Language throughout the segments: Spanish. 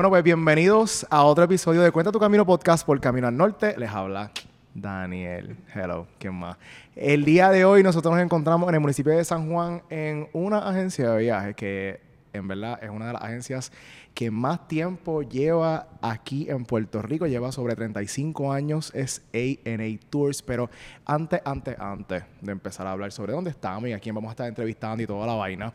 Bueno, pues bienvenidos a otro episodio de Cuenta tu Camino Podcast por Camino al Norte. Les habla Daniel. Hello, ¿quién más? El día de hoy nosotros nos encontramos en el municipio de San Juan en una agencia de viajes que en verdad es una de las agencias que más tiempo lleva aquí en Puerto Rico. Lleva sobre 35 años, es A&A Tours. Pero antes, antes, antes de empezar a hablar sobre dónde estamos y a quién vamos a estar entrevistando y toda la vaina,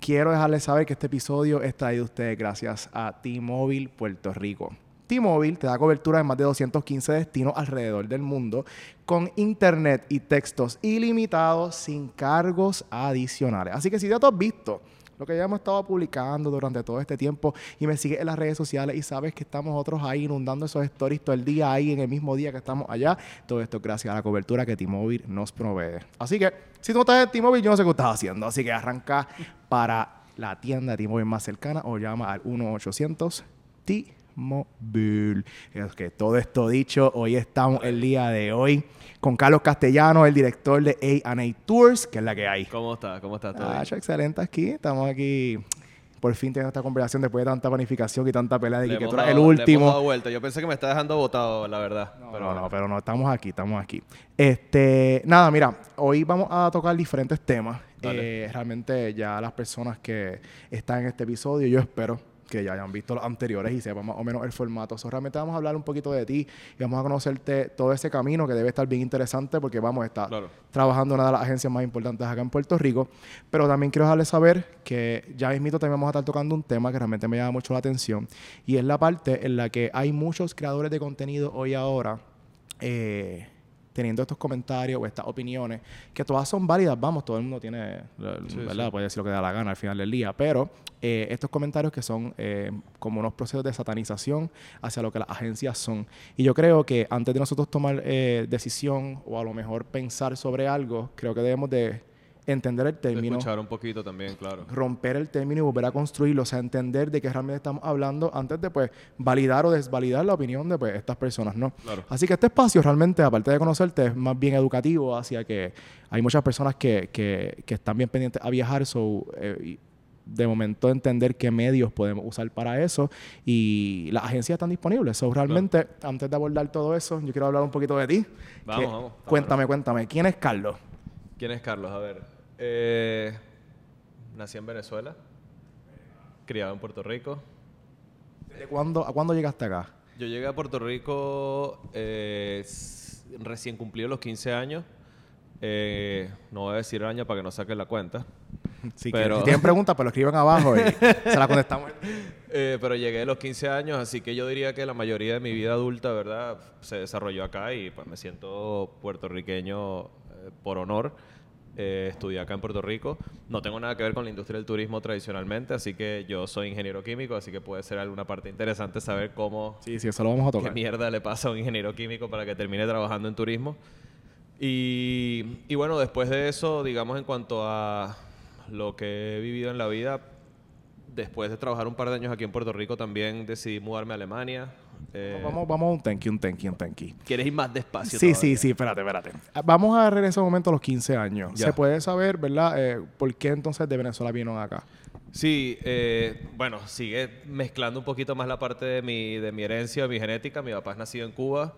quiero dejarles saber que este episodio es traído a ustedes gracias a T-Mobile Puerto Rico. T-Mobile te da cobertura en más de 215 destinos alrededor del mundo con internet y textos ilimitados sin cargos adicionales. Así que si ya tú has visto lo que ya hemos estado publicando durante todo este tiempo y me sigues en las redes sociales y sabes que estamos otros ahí inundando esos stories todo el día ahí en el mismo día que estamos allá. Todo esto gracias a la cobertura que T-Mobile nos provee. Así que si tú no estás en T-Mobile, yo no sé qué estás haciendo. Así que arranca para la tienda de T-Mobile más cercana o llama al 1-800 T Es que todo esto dicho, hoy estamos el día de hoy con Carlos Castellano, el director de A&A Tours, que es la que hay. ¿Cómo está? ¿Cómo está todo? Ah, excelente aquí. Estamos aquí por fin teniendo esta conversación después de tanta planificación y tanta pelea de Le que tú dado- el le último. dado vuelta. Yo pensé que me está dejando botado, la verdad. No, pero no, no, pero no, estamos aquí, estamos aquí. Este, nada, mira, hoy vamos a tocar diferentes temas. Eh, realmente ya las personas que están en este episodio, yo espero que ya hayan visto los anteriores y sepan más o menos el formato. So, realmente vamos a hablar un poquito de ti y vamos a conocerte todo ese camino que debe estar bien interesante porque vamos a estar Claro. trabajando en una de las agencias más importantes acá en Puerto Rico. Pero también quiero dejarles saber que ya mismito también vamos a estar tocando un tema que realmente me llama mucho la atención y es la parte en la que hay muchos creadores de contenido hoy ahora eh, teniendo estos comentarios o estas opiniones que todas son válidas, vamos, todo el mundo tiene, Sí, ¿verdad? sí. Puede decir lo que da la gana al final del día, pero eh, estos comentarios que son eh, como unos procesos de satanización hacia lo que las agencias son. Y yo creo que antes de nosotros tomar eh, decisión o a lo mejor pensar sobre algo, creo que debemos de entender el término escuchar un poquito también, claro. romper el término y volver a construirlo, o sea, entender de qué realmente estamos hablando antes de pues validar o desvalidar la opinión de pues estas personas, ¿no? Claro. Así que este espacio realmente, aparte de conocerte, es más bien educativo hacia que hay muchas personas que, que, que están bien pendientes a viajar, so, eh, y de momento entender qué medios podemos usar para eso y las agencias están disponibles. So, realmente, antes de abordar todo eso, yo quiero hablar un poquito de ti. Vamos, Que- vamos. Cuéntame, cuéntame, ¿quién es Carlos? ¿Quién es Carlos? A ver. Eh, nací en Venezuela. Criado en Puerto Rico. ¿De cuándo, ¿A cuándo llegaste acá? Yo llegué a Puerto Rico eh, recién cumplido los 15 años. Eh, no voy a decir el año para que no saquen la cuenta. Si, Pero- quieren- si tienen preguntas, pues lo escriben abajo y se la contestamos. Eh, pero llegué a los 15 años, así que yo diría que la mayoría de mi vida adulta, ¿verdad? Se desarrolló acá y pues me siento puertorriqueño eh, por honor. Eh, estudié acá en Puerto Rico. No tengo nada que ver con la industria del turismo tradicionalmente, así que yo soy ingeniero químico, así que puede ser alguna parte interesante saber cómo, Sí, sí, eso lo vamos a qué tocar. mierda le pasa a un ingeniero químico para que termine trabajando en turismo. Y, y bueno, después de eso, digamos en cuanto a lo que he vivido en la vida, después de trabajar un par de años aquí en Puerto Rico, también decidí mudarme a Alemania. Eh, Vamos, vamos a un thank you, un thank you, un thank you. ¿Quieres ir más despacio? Sí, todavía? sí, sí, espérate, espérate. Ah, Vamos a regresar un momento a los 15 años. Ya. ¿Se puede saber, verdad, eh, por qué entonces de Venezuela vino acá? Sí, eh, bueno, sigue mezclando un poquito más la parte de mi, de mi herencia, de mi genética. Mi papá es nacido en Cuba,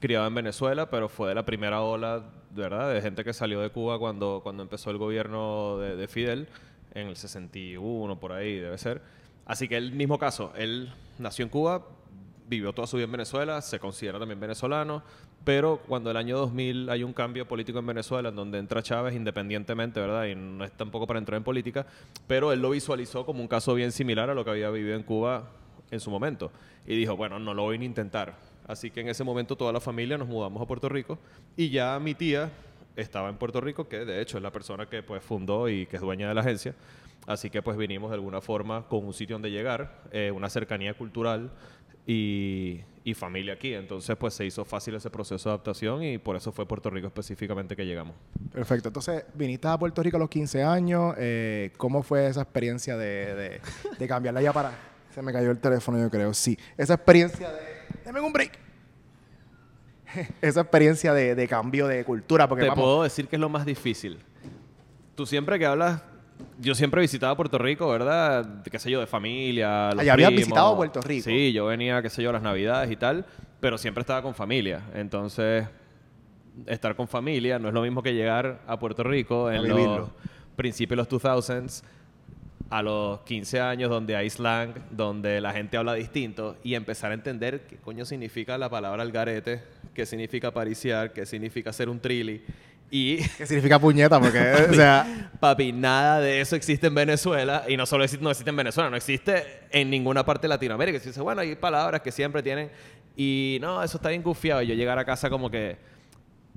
criado en Venezuela, pero fue de la primera ola, ¿verdad? De gente que salió de Cuba cuando, cuando empezó el gobierno de, de Fidel, en el 61, por ahí debe ser. Así que el mismo caso, él nació en Cuba, vivió toda su vida en Venezuela, se considera también venezolano, pero cuando el año 2000 hay un cambio político en Venezuela, en donde entra Chávez independientemente, ¿verdad? Y no es tampoco para entrar en política, pero él lo visualizó como un caso bien similar a lo que había vivido en Cuba en su momento. Y dijo, bueno, no lo voy a intentar. Así que en ese momento toda la familia nos mudamos a Puerto Rico y ya mi tía estaba en Puerto Rico, que de hecho es la persona que pues fundó y que es dueña de la agencia. Así que pues vinimos de alguna forma con un sitio donde llegar, eh, una cercanía cultural y, y familia aquí. Entonces pues se hizo fácil ese proceso de adaptación y por eso fue Puerto Rico específicamente que llegamos. Perfecto. Entonces, viniste a Puerto Rico a los 15 años. eh, ¿Cómo fue esa experiencia de, de, de cambiarla ya para... Se me cayó el teléfono, yo creo. Sí. Esa experiencia de... Deme un break. esa experiencia de, de cambio de cultura. Porque Te vamos... puedo decir que es lo más difícil. Tú siempre que hablas yo siempre visitaba Puerto Rico, ¿verdad? Qué sé yo, de familia. Los habías primos. visitado Puerto Rico. Sí, yo venía, qué sé yo, las navidades y tal, pero siempre estaba con familia. Entonces, estar con familia no es lo mismo que llegar a Puerto Rico A en los principios de los 2000s a los 15 años donde hay slang, donde la gente habla distinto y empezar a entender qué coño significa la palabra algarete, qué significa pariciar, qué significa ser un trilli. Y ¿Qué significa puñeta? Porque, o sea, Papi, nada de eso existe en Venezuela y no solo existe, no existe en Venezuela, no existe en ninguna parte de Latinoamérica. Se dice, bueno, hay palabras que siempre tienen y no, eso está bien gufiado. Y yo llegar a casa como que,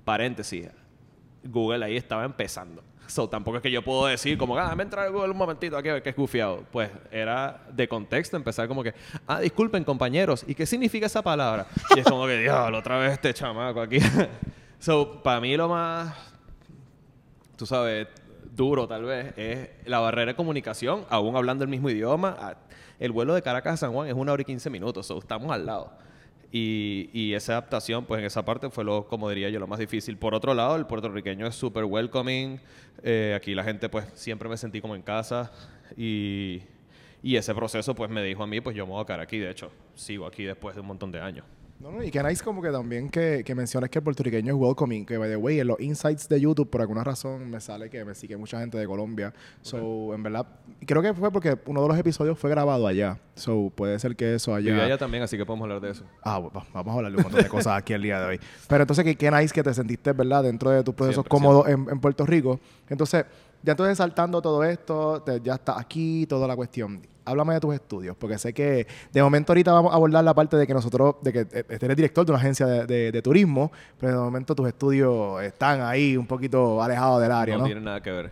paréntesis, Google ahí estaba empezando. So, tampoco es que yo puedo decir como, ah, me entra a Google un momentito aquí a ver qué es gufiado. Pues era de contexto empezar como que, ah, disculpen compañeros, ¿y qué significa esa palabra? Y es como que, diablo, otra vez este chamaco aquí. so, para mí lo más tú sabes, duro tal vez, es la barrera de comunicación, aún hablando el mismo idioma. a- El vuelo de Caracas a San Juan es una hora y 15 minutos, so, estamos al lado. Y, y esa adaptación, pues en esa parte fue lo, como diría yo, lo más difícil. Por otro lado, el puertorriqueño es súper welcoming. Eh, aquí la gente, pues siempre me sentí como en casa. Y, y ese proceso, pues me dijo a mí, pues yo me voy a quedar aquí. De hecho, sigo aquí después de un montón de años. No, no, y que nice como que también que, que mencionas que el puertorriqueño es welcoming, que by the way, en los insights de YouTube, por alguna razón, me sale que me sigue mucha gente de Colombia. So, en verdad, creo que fue porque uno de los episodios fue grabado allá. So, puede ser que eso allá. Viví allá también, así que podemos hablar de eso. Ah, bueno, vamos a hablar de un montón de cosas aquí el día de hoy. Pero entonces, qué, qué nice que te sentiste, ¿verdad? Dentro de tus procesos 100%. cómodos en, en Puerto Rico. Entonces, ya entonces saltando todo esto, te- ya está aquí, toda la cuestión. Háblame de tus estudios, porque sé que de momento ahorita vamos a abordar la parte de que nosotros, de que eh, eres director de una agencia de, de- de turismo, pero de momento tus estudios están ahí un poquito alejados del área, no, ¿no? tiene nada que ver.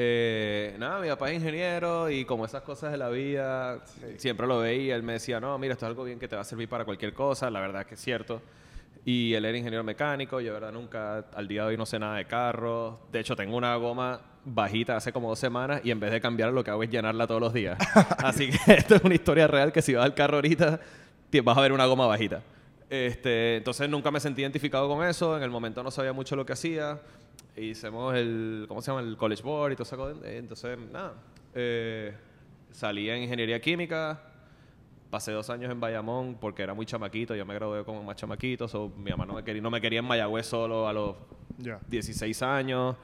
Eh, nada, mi papá es ingeniero y como esas cosas de la vida, siempre lo veía. Él me decía, no, mira, esto es algo bien que te va a servir para cualquier cosa. La verdad es que es cierto. Y él era ingeniero mecánico. Yo, de verdad, nunca, al día de hoy, no sé nada de carros. De hecho, tengo una goma bajita hace como dos semanas y en vez de cambiarla, lo que hago es llenarla todos los días. Así que esto es una historia real que si vas al carro ahorita, vas a ver una goma bajita. Este, entonces nunca me sentí identificado con eso. En el momento no sabía mucho lo que hacía. Hicimos el, ¿cómo se llama? El College Board y todo eso. Entonces, nada. Eh, salí en Ingeniería Química. Pasé dos años en Bayamón porque era muy chamaquito. Yo me gradué como más chamaquito. so, mi mamá no me, quería, no me quería en Mayagüez solo a los Ya. 16 años.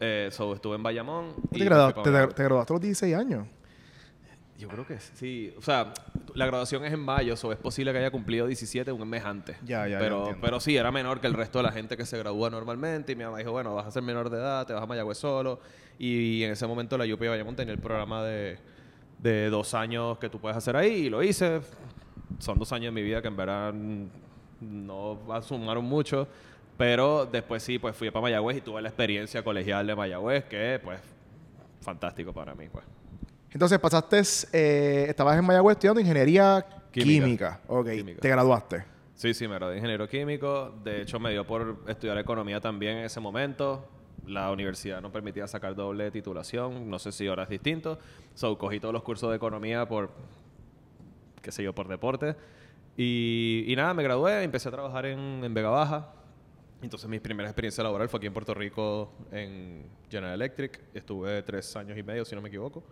Eh, so, estuve en Bayamón. ¿Tú y ¿Te, gradu- graduaste a los 16 años? Yo creo que sí. O sea, la graduación es en mayo, o es posible que haya cumplido 17 un mes antes. Ya, ya, ya Pero, sí, era menor que el resto de la gente que se gradúa normalmente. Y mi mamá dijo, bueno, vas a ser menor de edad, te vas a Mayagüez solo. Y en ese momento la UP de Bayamón tenía el programa de, de dos años que tú puedes hacer ahí. Y lo hice. Son dos años de mi vida que en verdad no sumaron mucho. Pero después sí, pues fui para Mayagüez y tuve la experiencia colegial de Mayagüez, que pues fantástico para mí, pues. Entonces pasaste, eh, estabas en Mayagüez estudiando ingeniería química. Química. Ok, Química. te graduaste. Sí, sí, me gradué de ingeniero químico. De hecho, me dio por estudiar economía también en ese momento. La universidad no permitía sacar doble titulación. No sé si ahora es distinto. So, cogí todos los cursos de economía por, qué sé yo, por deporte. Y, y nada, me gradué, empecé a trabajar en, en Vega Baja. Entonces, mi primera experiencia laboral fue aquí en Puerto Rico en General Electric. Estuve tres años y medio, si no me equivoco.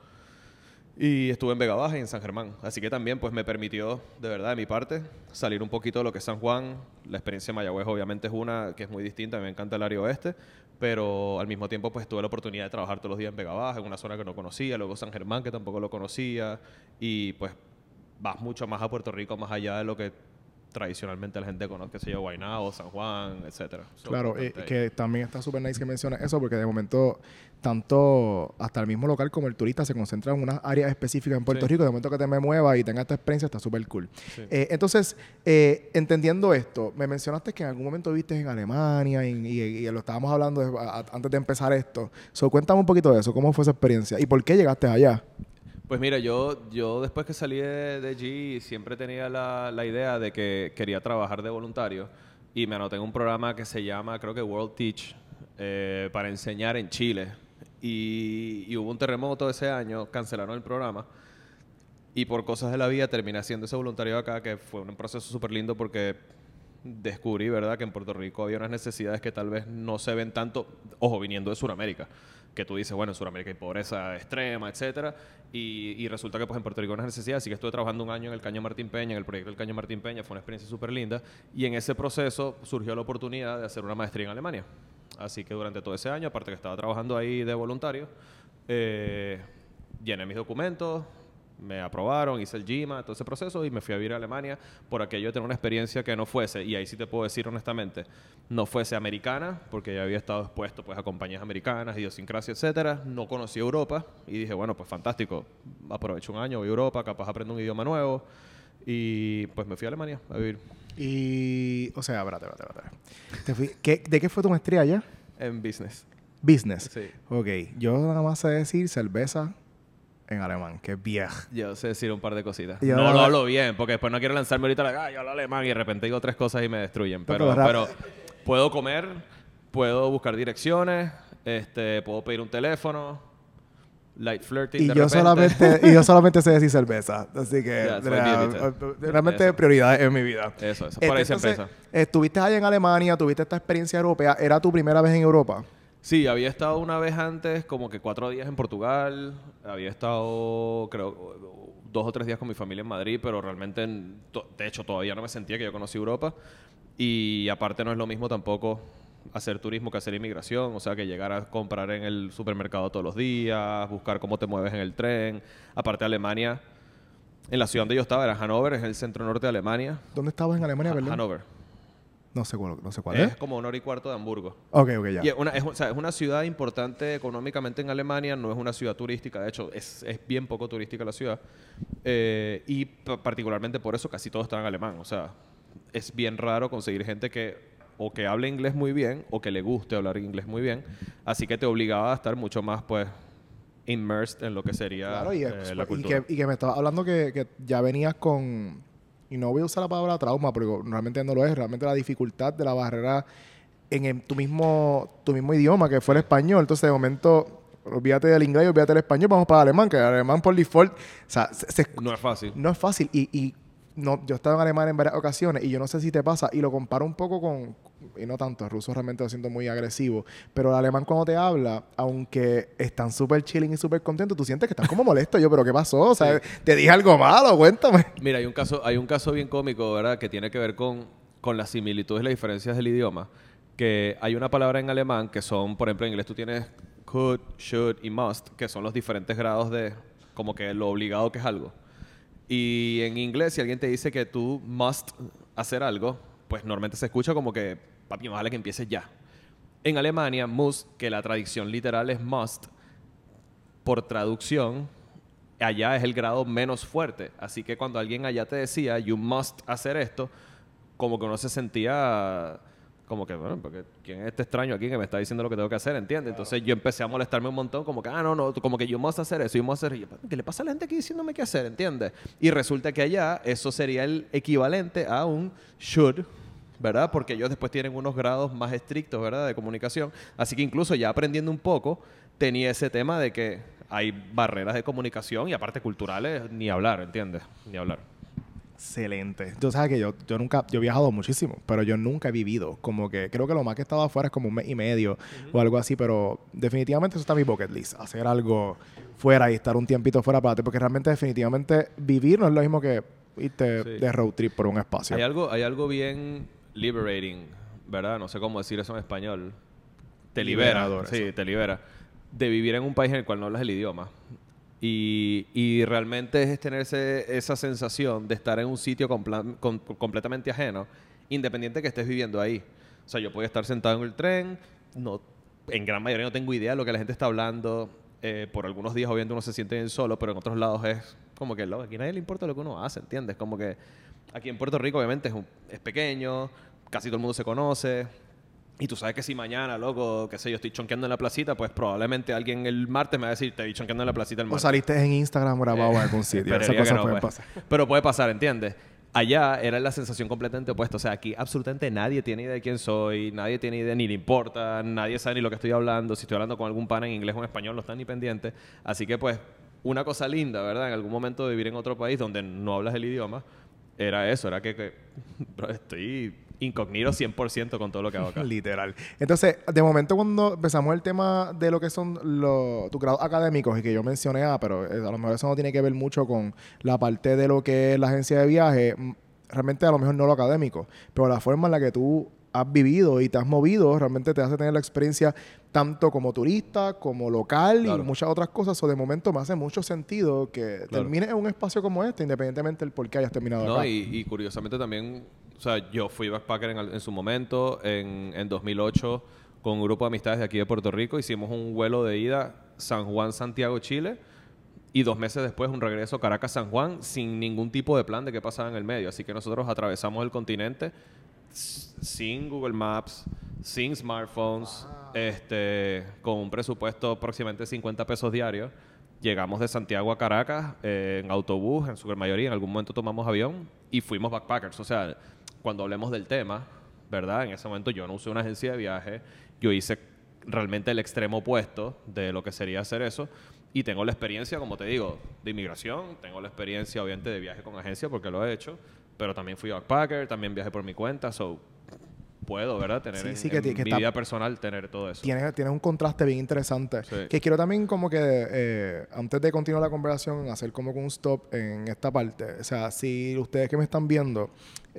Y estuve en Vega Baja y en San Germán. Así que también pues me permitió, de verdad, de mi parte, salir un poquito de lo que es San Juan. La experiencia de Mayagüez obviamente es una que es muy distinta. Me encanta el área oeste. Pero al mismo tiempo pues tuve la oportunidad de trabajar todos los días en Vega Baja, en una zona que no conocía. Luego San Germán, que tampoco lo conocía. Y pues vas mucho más a Puerto Rico, más allá de lo que tradicionalmente la gente conoce, que se yo, Guaynabo, San Juan, etcétera. So, Claro, ahí. que también está súper nice que menciones eso, porque de momento, tanto hasta el mismo local como el turista se concentra en unas áreas específicas en Puerto Sí. Rico. De momento que te me muevas y tengas esta experiencia, está súper cool. Sí. Eh, entonces, eh, entendiendo esto, me mencionaste que en algún momento viste en Alemania y, y- y lo estábamos hablando de- a- a- antes de empezar esto. So, cuéntame un poquito de eso, cómo fue esa experiencia y por qué llegaste allá. Pues mira, yo, yo después que salí de, de allí siempre tenía la, la idea de que quería trabajar de voluntario y me anoté en un programa que se llama, creo que World Teach, eh, para enseñar en Chile. Y, hubo un terremoto ese año, cancelaron el programa y por cosas de la vida terminé haciendo ese voluntariado acá, que fue un proceso súper lindo porque descubrí, ¿verdad?, que en Puerto Rico había unas necesidades que tal vez no se ven tanto, ojo, viniendo de Sudamérica, que tú dices, bueno, en Sudamérica hay pobreza extrema, etcétera, y, resulta que pues en Puerto Rico hay unas necesidades, así que estuve trabajando un año en el Caño Martín Peña, en el proyecto del Caño Martín Peña, fue una experiencia súper linda, y en ese proceso surgió la oportunidad de hacer una maestría en Alemania. Así que durante todo ese año, aparte que estaba trabajando ahí de voluntario, eh, llené mis documentos, me aprobaron, hice el GIMA, todo ese proceso y me fui a vivir a Alemania por aquello de tener una experiencia que no fuese, y ahí sí te puedo decir honestamente, no fuese americana, porque ya había estado expuesto pues, a compañías americanas, idiosincrasia, etcétera. No conocí Europa y dije, bueno, pues fantástico, aprovecho un año, voy a Europa, capaz aprendo un idioma nuevo y pues me fui a Alemania a vivir Y, o sea, espérate, espérate, espérate. Te fui- ¿qué- ¿De qué fue tu maestría allá? en business. Business. Sí. Ok, yo nada más sé decir cerveza en alemán, que es Bier. Yo sé decir un par de cositas. No lo hablo bien, porque después no quiero lanzarme ahorita la ah, yo hablo alemán y de repente digo tres cosas y me destruyen. Pero, puedo comer, puedo buscar direcciones, este, puedo pedir un teléfono, light flirting Y de yo, repente. solamente, y yo solamente sé decir cerveza. Así que realmente Eso. prioridades en mi vida. Eso, eso. Por ahí se. Estuviste allá en Alemania, tuviste esta experiencia europea. ¿Era tu primera vez en Europa? Sí, había estado una vez antes, como que cuatro días en Portugal. Había estado, creo, dos o tres días con mi familia en Madrid, pero realmente, de hecho, todavía no me sentía que yo conocí Europa. Y aparte no es lo mismo tampoco hacer turismo que hacer inmigración, o sea, que llegar a comprar en el supermercado todos los días, buscar cómo te mueves en el tren. Aparte Alemania, en la ciudad donde yo estaba, era Hannover, es el centro norte de Alemania. ¿Dónde estabas en Alemania, Ha- perdón? Hannover. No sé cuál, no sé cuál Es es. como una hora y cuarto de Hamburgo. Ok, ok, ya. Y es una, es, o sea, es una ciudad importante económicamente en Alemania, no es una ciudad turística, de hecho es, es bien poco turística la ciudad. Eh, y pa- particularmente por eso casi todo está en alemán. O sea, es bien raro conseguir gente que o que hable inglés muy bien o que le guste hablar inglés muy bien. Así que te obligaba a estar mucho más pues immersed en lo que sería Claro, y, eh, es- la y cultura. que, y que me estabas hablando que, que ya venías con, y no voy a usar la palabra trauma, porque realmente no lo es, realmente la dificultad de la barrera en el- tu, mismo, tu mismo idioma, que fue el español. Entonces, de momento, olvídate del inglés, olvídate del español, vamos para el alemán, que el alemán por default, o sea, se- se- No es fácil. no es fácil. Y, y no, yo he estado en Alemania en varias ocasiones y yo no sé si te pasa, y lo comparo un poco con, y no tanto, el ruso realmente lo siento muy agresivo, pero el alemán cuando te habla, aunque están súper chilling y súper contentos, tú sientes que están como molestos. Yo, pero ¿qué pasó? O sea, te dije algo malo, cuéntame. Mira, hay un caso, hay un caso bien cómico, ¿verdad? Que tiene que ver con, con las similitudes y las diferencias del idioma. Que hay una palabra en alemán que son, por ejemplo, en inglés tú tienes could, should y must, que son los diferentes grados de como que lo obligado que es algo. Y en inglés, si alguien te dice que tú must hacer algo, pues normalmente se escucha como que, papi, más vale que empieces ya. En Alemania, must, que la traducción literal es must, por traducción, allá es el grado menos fuerte. Así que cuando alguien allá te decía, you must hacer esto, como que uno se sentía como que, bueno, porque ¿quién es este extraño aquí que me está diciendo lo que tengo que hacer? ¿Entiendes? Entonces yo empecé a molestarme un montón, como que, ah, no, no, como que yo must hacer eso, yo must hacer. y yo, ¿Qué le pasa a la gente aquí diciéndome qué hacer? ¿Entiendes? Y resulta que allá eso sería el equivalente a un should. ¿Verdad? Porque ellos después tienen unos grados más estrictos, ¿verdad? De comunicación. Así que incluso ya aprendiendo un poco, tenía ese tema de que hay barreras de comunicación y aparte culturales, ni hablar, ¿entiendes? Ni hablar. Excelente. Tú sabes que yo, yo nunca, yo he viajado muchísimo, pero yo nunca he vivido. Como que creo que lo más que he estado afuera es como un mes y medio o algo así, pero definitivamente eso está en mi bucket list. Hacer algo fuera y estar un tiempito fuera para ti, porque realmente definitivamente vivir no es lo mismo que irte Sí. de road trip por un espacio. Hay algo, hay algo bien liberating, ¿verdad? No sé cómo decir eso en español. Te libera. Sí, eso. te libera. De vivir en un país en el cual no hablas el idioma. Y, realmente es tener ese- esa sensación de estar en un sitio completamente ajeno, independiente que estés viviendo ahí. O sea, yo puedo estar sentado en el tren, no, en gran mayoría no tengo idea de lo que la gente está hablando. eh, por algunos días, obviamente, uno se siente bien solo, pero en otros lados es como que aquí a nadie le importa lo que uno hace, ¿entiendes? Como que aquí en Puerto Rico, obviamente, es pequeño, casi todo el mundo se conoce. Y tú sabes que si mañana, loco, qué sé yo, estoy chonqueando en la placita, pues probablemente alguien el martes me va a decir, te vi chonqueando en la placita el o martes. saliste en Instagram grabado en algún sitio. Que cosas no, pueden pues. pasar. Pero puede pasar, ¿entiendes? Allá era la sensación completamente opuesta. O sea, aquí absolutamente nadie tiene idea de quién soy, nadie tiene idea, ni le importa, nadie sabe ni lo que estoy hablando. Si estoy hablando con algún pana en inglés o en español, no están ni pendientes. Así que, pues, una cosa linda, ¿verdad? En algún momento de vivir en otro país donde no hablas el idioma, era eso, era que, que, bro, estoy incognito 100% con todo lo que hago acá. Literal. Entonces, de momento cuando empezamos el tema de lo que son los, tus grados académicos y que yo mencioné, ah, pero eh, a lo mejor eso no tiene que ver mucho con la parte de lo que es la agencia de viaje, mm, realmente a lo mejor no lo académico, pero la forma en la que tú has vivido y te has movido realmente te hace tener la experiencia tanto como turista, como local y muchas otras cosas. O de momento me hace mucho sentido que termines en un espacio como este, independientemente del por qué hayas terminado no, Y, y curiosamente también o sea, yo fui backpacker en, en su momento, en, en 2008, con un grupo de amistades de aquí de Puerto Rico. Hicimos un vuelo de ida San Juan, Santiago, Chile. Y dos meses después un regreso Caracas-San Juan sin ningún tipo de plan de qué pasaba en el medio. Así que nosotros atravesamos el continente sin Google Maps, sin smartphones, este, con un presupuesto aproximadamente 50 pesos diarios. Llegamos de Santiago a Caracas eh, en autobús, en su gran mayoría. En algún momento tomamos avión y fuimos backpackers. O sea, cuando hablemos del tema, ¿verdad? En ese momento yo no usé una agencia de viaje, yo hice realmente el extremo opuesto de lo que sería hacer eso y tengo la experiencia, como te digo, de inmigración, tengo la experiencia obviamente de viaje con agencia porque lo he hecho, pero también fui backpacker, también viajé por mi cuenta, so puedo, ¿verdad? Tener en, mi vida personal, tener todo eso. Tienes, tiene un contraste bien interesante. Que quiero también como que, eh, antes de continuar la conversación, hacer como un stop en esta parte. O sea, si ustedes que me están viendo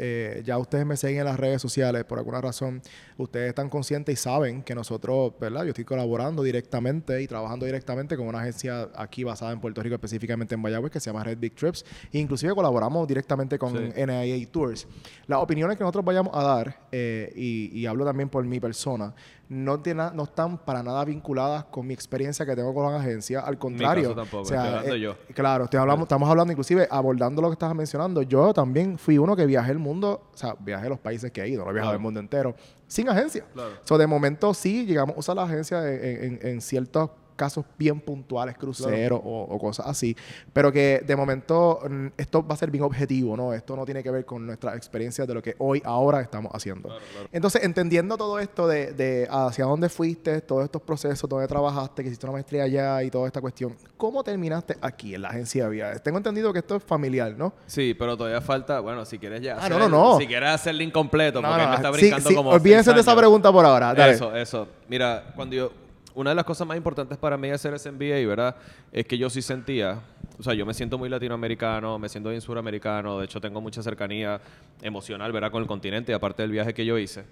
eh, ya ustedes me siguen en las redes sociales, por alguna razón, ustedes están conscientes y saben que nosotros, ¿verdad? Yo estoy colaborando directamente y trabajando directamente con una agencia aquí basada en Puerto Rico, específicamente en Bayagüez, que se llama Red Big Trips. E inclusive colaboramos directamente con NIA Tours. Las opiniones que nosotros vayamos a dar, eh, y, y hablo también por mi persona, no, tiene, no están para nada vinculadas con mi experiencia que tengo con la agencia. Al contrario. tampoco, estoy hablando eh, yo. Claro, estoy hablando, estamos hablando inclusive abordando lo que estabas mencionando. Yo también fui uno que viajé el mundo, o sea, viajé los países que he ido, no he viajado el mundo entero, sin agencia. Claro. So, de momento sí llegamos a usar la agencia en, en, en ciertos casos bien puntuales, cruceros o, cosas así, pero que de momento mm, esto va a ser bien objetivo, ¿no? Esto no tiene que ver con nuestras experiencias de lo que hoy, ahora estamos haciendo. Entonces, entendiendo todo esto de, de, hacia dónde fuiste, todos estos procesos, dónde trabajaste, que hiciste una maestría allá y toda esta cuestión, ¿cómo terminaste aquí en la agencia de viajes? Tengo entendido que esto es familiar, ¿no? Sí, pero todavía falta, bueno, si quieres ya. Ah, no, no, no. Si quieres hacerlo incompleto, porque me está brincando sí, como. Olvídense de esa pregunta por ahora. Dale. Eso, eso. Mira, cuando yo una de las cosas más importantes para mí hacer ese MBA, ¿verdad? Es que yo sí sentía, o sea, yo me siento muy latinoamericano, me siento bien suramericano, de hecho tengo mucha cercanía emocional, ¿verdad? Con el continente, aparte del viaje que yo hice,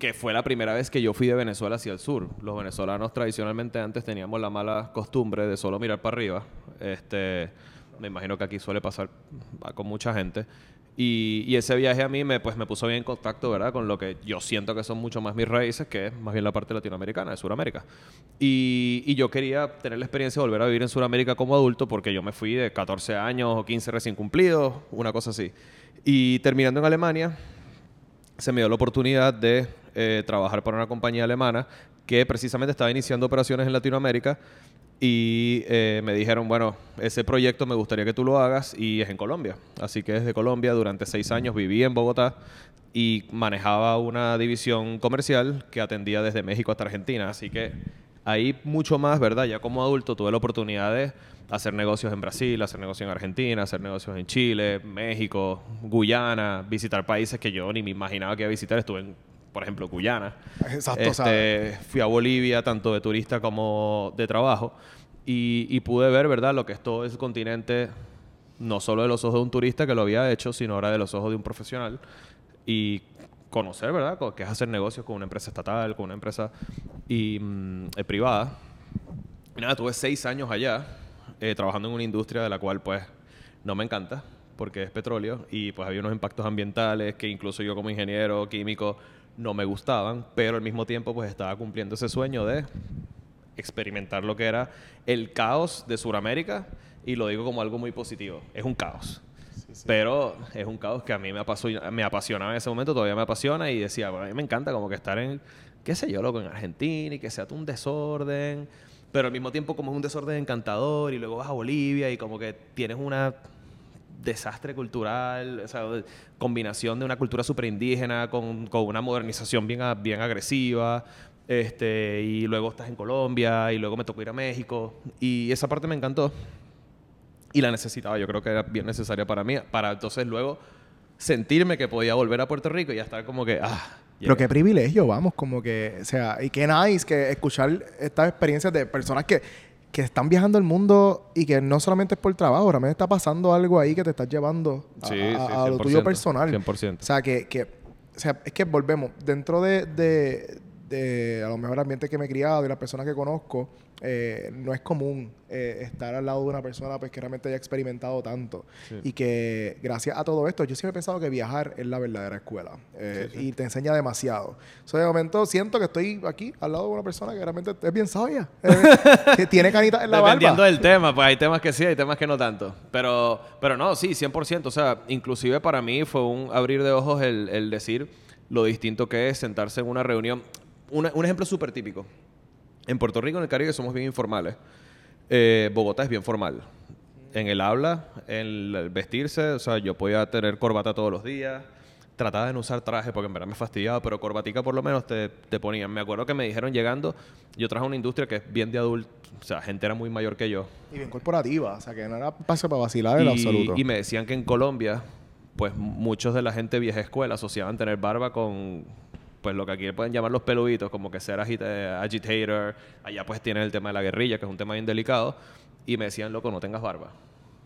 que fue la primera vez que yo fui de Venezuela hacia el sur. Los venezolanos tradicionalmente antes teníamos la mala costumbre de solo mirar para arriba. Este, me imagino que aquí suele pasar con mucha gente. Y, ese viaje a mí me, pues, me puso bien en contacto, ¿verdad? Con lo que yo siento que son mucho más mis raíces, que es más bien la parte latinoamericana, de Sudamérica. Y, yo quería tener la experiencia de volver a vivir en Sudamérica como adulto, porque yo me fui de 14 años o 15 recién cumplidos, una cosa así. Y terminando en Alemania, se me dio la oportunidad de eh, trabajar para una compañía alemana que precisamente estaba iniciando operaciones en Latinoamérica y eh, me dijeron, bueno, ese proyecto me gustaría que tú lo hagas y es en Colombia. Así que desde Colombia durante seis años viví en Bogotá y manejaba una división comercial que atendía desde México hasta Argentina. Así que ahí mucho más, ¿verdad? Ya como adulto tuve la oportunidad de hacer negocios en Brasil, hacer negocios en Argentina, hacer negocios en Chile, México, Guyana, visitar países que yo ni me imaginaba que iba a visitar. Estuve en por ejemplo, Guyana. Exacto. Este, fui a Bolivia, tanto de turista como de trabajo, y, pude ver, ¿verdad?, lo que es todo ese continente, no solo de los ojos de un turista que lo había hecho, sino ahora de los ojos de un profesional, y conocer, ¿verdad?, que es hacer negocios con una empresa estatal, con una empresa y, mm, eh, privada. Y nada, tuve seis años allá, eh, trabajando en una industria de la cual, pues, no me encanta, porque es petróleo, y pues había unos impactos ambientales que incluso yo como ingeniero químico no me gustaban, pero al mismo tiempo pues estaba cumpliendo ese sueño de experimentar lo que era el caos de Sudamérica y lo digo como algo muy positivo, es un caos. Pero es un caos que a mí me, apasiona, me apasionaba en ese momento, todavía me apasiona y decía, bueno, a mí me encanta como que estar en, qué sé yo, loco, en Argentina y que sea un desorden, pero al mismo tiempo como es un desorden encantador y luego vas a Bolivia y como que tienes una desastre cultural, o sea, combinación de una cultura super indígena con, con una modernización bien, bien agresiva. Este, y luego estás en Colombia y luego me tocó ir a México y esa parte me encantó y la necesitaba, yo creo que era bien necesaria para mí, para entonces luego sentirme que podía volver a Puerto Rico y ya estar como que, ah. Pero qué privilegio, vamos, como que, o sea, y qué nice que escuchar estas experiencias de personas que, que están viajando el mundo y que no solamente es por trabajo, realmente está pasando algo ahí que te estás llevando a, Sí, a- sí, a lo tuyo 100%, personal. 100%. O sea, que, que- o sea, es que volvemos, dentro de, de, de a lo mejor el ambiente que me he criado y las personas que conozco, eh, no es común eh, estar al lado de una persona pues, que realmente haya experimentado tanto. Y que gracias a todo esto, yo siempre he pensado que viajar es la verdadera escuela eh, y te enseña demasiado. So, de momento siento que estoy aquí al lado de una persona que realmente es bien sabia, eh, que tiene canitas en la Dependiendo barba. del tema, pues hay temas que sí, hay temas que no tanto. Pero, pero no, sí, 100%. O sea, inclusive para mí fue un abrir de ojos el, el decir lo distinto que es sentarse en una reunión. Una- un ejemplo súper típico. En Puerto Rico, en el Caribe, somos bien informales. Eh, Bogotá es bien formal. En el habla, en el vestirse, o sea, yo podía tener corbata todos los días. Trataba de no usar traje porque en verdad me fastidiaba, pero corbatica por lo menos te, te ponían. Me acuerdo que me dijeron llegando, yo traje una industria que es bien de adulto, o sea, gente era muy mayor que yo. Y bien corporativa, o sea, que no era paso para vacilar en Y, absoluto. y me decían que en Colombia, pues muchos de la gente vieja escuela asociaban tener barba con, pues lo que aquí pueden llamar los peluditos, como que ser agita- agitator. Allá pues tienen el tema de la guerrilla, que es un tema bien delicado. Y me decían, loco, no tengas barba.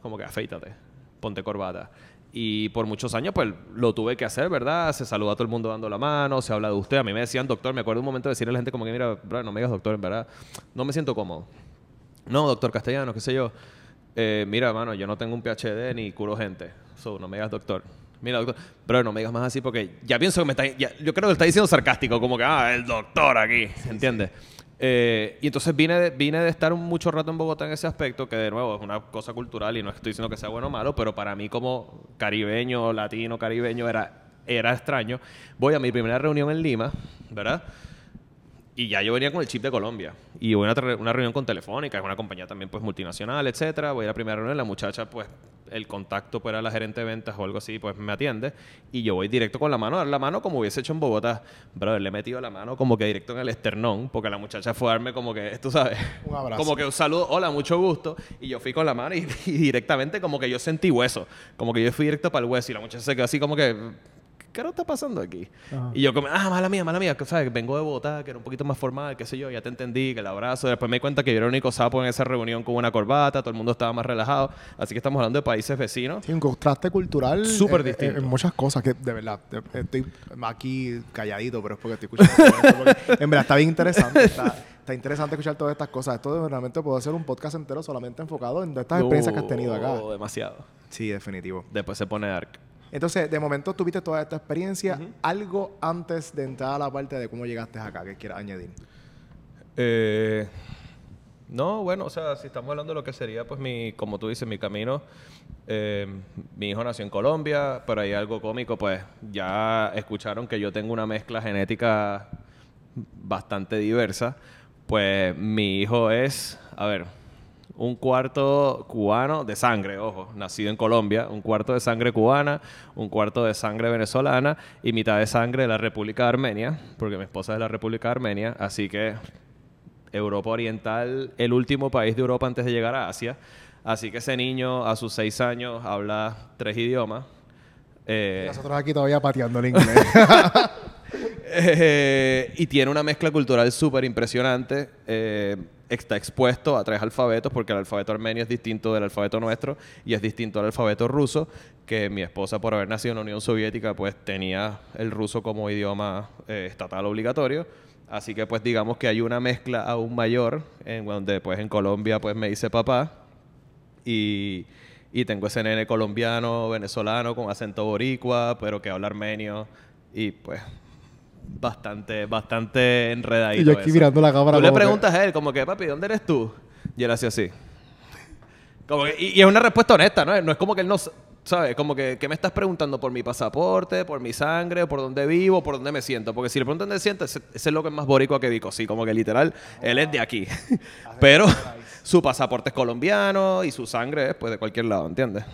Como que afeítate, ponte corbata. Y por muchos años, pues lo tuve que hacer, ¿verdad? Se saluda a todo el mundo dando la mano, se habla de usted. A mí me decían doctor. Me acuerdo un momento de decirle a la gente como que, mira, bro, no me digas doctor, en verdad. No me siento cómodo. No, doctor castellano, qué sé yo. Eh, mira, mano, yo no tengo un PhD ni curo gente. So, no me digas doctor. Mira, doctor. Pero no me digas más así porque ya pienso que me está... ya- yo creo que está diciendo sarcástico, como que, ah, el doctor aquí, ¿entiendes? Eh, y entonces vine de, vine de estar mucho rato en Bogotá en ese aspecto, que de nuevo es una cosa cultural y no estoy diciendo que sea bueno o malo, pero para mí como caribeño, latino, caribeño, era, era extraño. Voy a mi primera reunión en Lima, ¿verdad? Y ya yo venía con el chip de Colombia. Y voy a una, una reunión con Telefónica, es una compañía también pues multinacional, etcétera. Voy a la primera reunión, la muchacha pues el contacto pues era la gerente de ventas o algo así, pues me atiende. Y yo voy directo con la mano, a dar la mano como hubiese hecho en Bogotá. Brother, le he metido la mano como que directo en el esternón, porque la muchacha fue a darme como que, tú sabes, Un abrazo. como que un saludo, hola, mucho gusto. Y yo fui con la mano y, y directamente como que yo sentí hueso. Como que yo fui directo para el hueso y la muchacha se quedó así como que, ¿qué no está pasando aquí? Ajá. Y yo como, ah, mala mía, mala mía, que, ¿sabes? Vengo de Bogotá, que era un poquito más formal, qué sé yo, ya te entendí, que el abrazo. Después me di cuenta que yo era el único sapo en esa reunión con una corbata, todo el mundo estaba más relajado. Así que estamos hablando de países vecinos. Sí, un contraste cultural Súper eh, eh, distinto. en muchas cosas que de verdad de- estoy aquí calladito, pero es porque estoy escuchando en verdad está bien interesante. Está, está interesante escuchar todas estas cosas. Esto realmente puedo hacer un podcast entero solamente enfocado en estas experiencias que has tenido acá. Demasiado. Sí, definitivo. Después se pone dark. Entonces, de momento tuviste toda esta experiencia. Algo antes de entrar a la parte de cómo llegaste acá que quieras añadir. Eh, no, bueno, o sea, si estamos hablando de lo que sería, pues, mi, como tú dices, mi camino. eh, mi hijo nació en Colombia, pero hay algo cómico, pues, ya escucharon que yo tengo una mezcla genética bastante diversa. Pues, mi hijo es, a ver, un cuarto cubano de sangre, ojo, nacido en Colombia, un cuarto de sangre cubana, un cuarto de sangre venezolana y mitad de sangre de la República de Armenia, porque mi esposa es de la República de Armenia, así que Europa Oriental, el último país de Europa antes de llegar a Asia. Así que ese niño a sus seis años habla tres idiomas. Eh, Nosotros aquí todavía pateando el inglés. eh, y tiene una mezcla cultural súper impresionante. Eh, está expuesto a tres alfabetos porque el alfabeto armenio es distinto del alfabeto nuestro y es distinto al alfabeto ruso, que mi esposa por haber nacido en la Unión Soviética pues tenía el ruso como idioma eh, estatal obligatorio. Así que pues digamos que hay una mezcla aún mayor en donde pues en Colombia pues me dice papá y, y tengo ese nene colombiano, venezolano con acento boricua, pero que habla armenio y pues bastante, bastante enredadito. Y yo aquí eso. mirando la cámara Tú le que- preguntas a él como que, papi, ¿dónde eres tú? Y él hace así. Como que- y, y es una respuesta honesta, ¿no? No es como que él no... ¿Sabes? Como que, ¿qué me estás preguntando? ¿Por mi pasaporte? ¿Por mi sangre? ¿Por dónde vivo? ¿Por dónde me siento? Porque si le preguntan dónde siento, ese, ese es lo que es más boricua que Vico. Sí, como que literal, él es de aquí. Pero su pasaporte es colombiano y su sangre es pues de cualquier lado, ¿entiendes?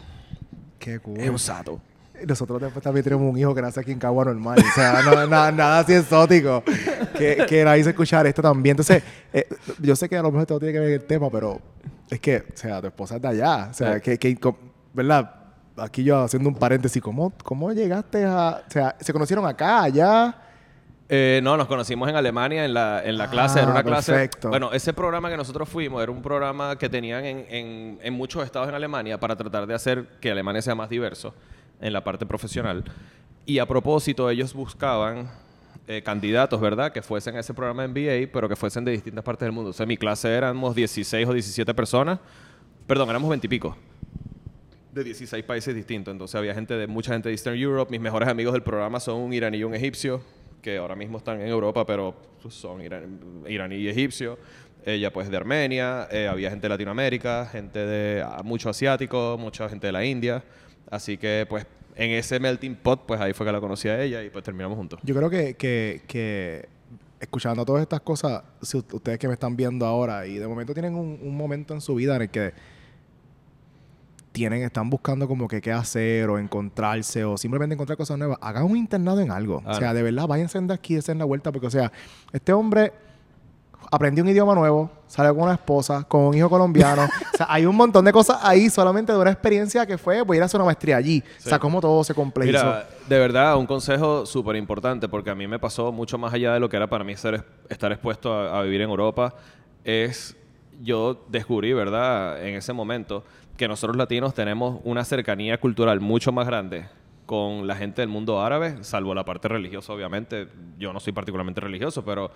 Qué cool. Es un sato. Nosotros después también tenemos un hijo que nace aquí en Cagua normal. O sea, no, na- nada así exótico. Que, que se escuchar esto también. Entonces, eh, yo sé que a lo mejor esto no tiene que ver el tema, pero es que, o sea, tu esposa es de allá. O sea, que, ¿verdad? aquí yo haciendo un paréntesis, ¿cómo, cómo llegaste a...? O sea, ¿se conocieron acá, allá? Eh, no, nos conocimos en Alemania en la, en la clase. Ah, Era una clase. perfecto. Bueno, ese programa que nosotros fuimos era un programa que tenían en, en- en muchos estados en Alemania para tratar de hacer que Alemania sea más diverso en la parte profesional. Y a propósito, ellos buscaban eh, candidatos, ¿verdad? Que fuesen a ese programa MBA, pero que fuesen de distintas partes del mundo. O sea, en mi clase éramos 16 o 17 personas. Perdón, éramos 20 y pico de 16 países distintos. Entonces había gente de mucha gente de Eastern Europe. Mis mejores amigos del programa son un iraní y un egipcio, que ahora mismo están en Europa, pero pues, son iran- iraní y egipcio. Ella pues de Armenia, eh, había gente de Latinoamérica, gente de ah, mucho asiático, mucha gente de la India. Así que pues en ese melting pot pues ahí fue que la conocí a ella y pues terminamos juntos. Yo creo que, que, que escuchando todas estas cosas, si ustedes que me están viendo ahora y de momento tienen un, un momento en su vida en el que tienen, están buscando como que qué hacer o encontrarse o simplemente encontrar cosas nuevas, hagan un internado en algo. Ah, o sea, no. de verdad, váyanse de aquí, en la vuelta, porque, o sea, este hombre aprendió un idioma nuevo, salió con una esposa, con un hijo colombiano. o sea, hay un montón de cosas ahí solamente de una experiencia que fue, voy a ir a hacer una maestría allí. O sea, Sí. cómo todo se complejizó. Mira, de verdad, un consejo súper importante, porque a mí me pasó mucho más allá de lo que era para mí ser, estar expuesto a, a vivir en Europa, es yo descubrí, ¿verdad?, en ese momento, que nosotros latinos tenemos una cercanía cultural mucho más grande con la gente del mundo árabe, salvo la parte religiosa, obviamente. Yo no soy particularmente religioso, pero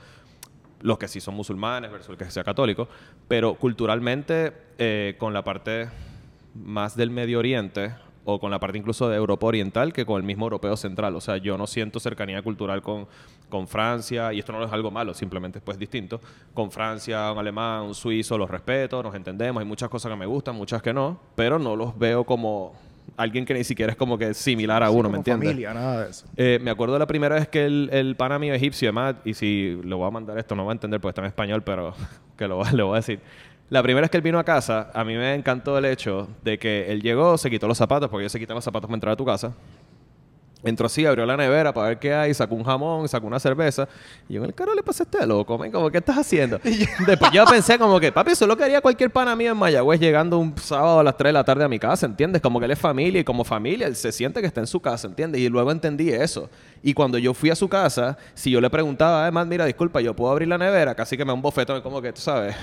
los que sí son musulmanes versus el que sea católico, pero culturalmente eh, con la parte más del Medio Oriente o con la parte incluso de Europa Oriental que con el mismo europeo central. O sea, yo no siento cercanía cultural con, con Francia, y esto no es algo malo, simplemente es pues distinto. Con Francia, un alemán, un suizo, los respeto, nos entendemos, hay muchas cosas que me gustan, muchas que no, pero no los veo como alguien que ni siquiera es como que similar a Sí, uno, como ¿me entiendes? familia, nada de eso. Eh, me acuerdo de la primera vez que el, el pana mío egipcio, además, y si le voy a mandar esto, no va a entender porque está en español, pero que lo, le voy a decir. La primera vez que él vino a casa, a mí me encantó el hecho de que él llegó, se quitó los zapatos, porque ellos se quitan los zapatos para entrar a tu casa. Entró así, abrió la nevera para ver qué hay, sacó un jamón, sacó una cerveza. Y yo, en el carro le pasé este loco, men, como, ¿qué estás haciendo? Después yo pensé como que, papi, eso es lo que haría cualquier pana mío en Mayagüez llegando un sábado a las 3 de la tarde a mi casa, ¿entiendes? Como que él es familia y como familia él se siente que está en su casa, ¿entiendes? Y luego entendí eso. Y cuando yo fui a su casa, si yo le preguntaba, además, mira, disculpa, yo puedo abrir la nevera, casi que me da un bofetón, como que, tú sabes,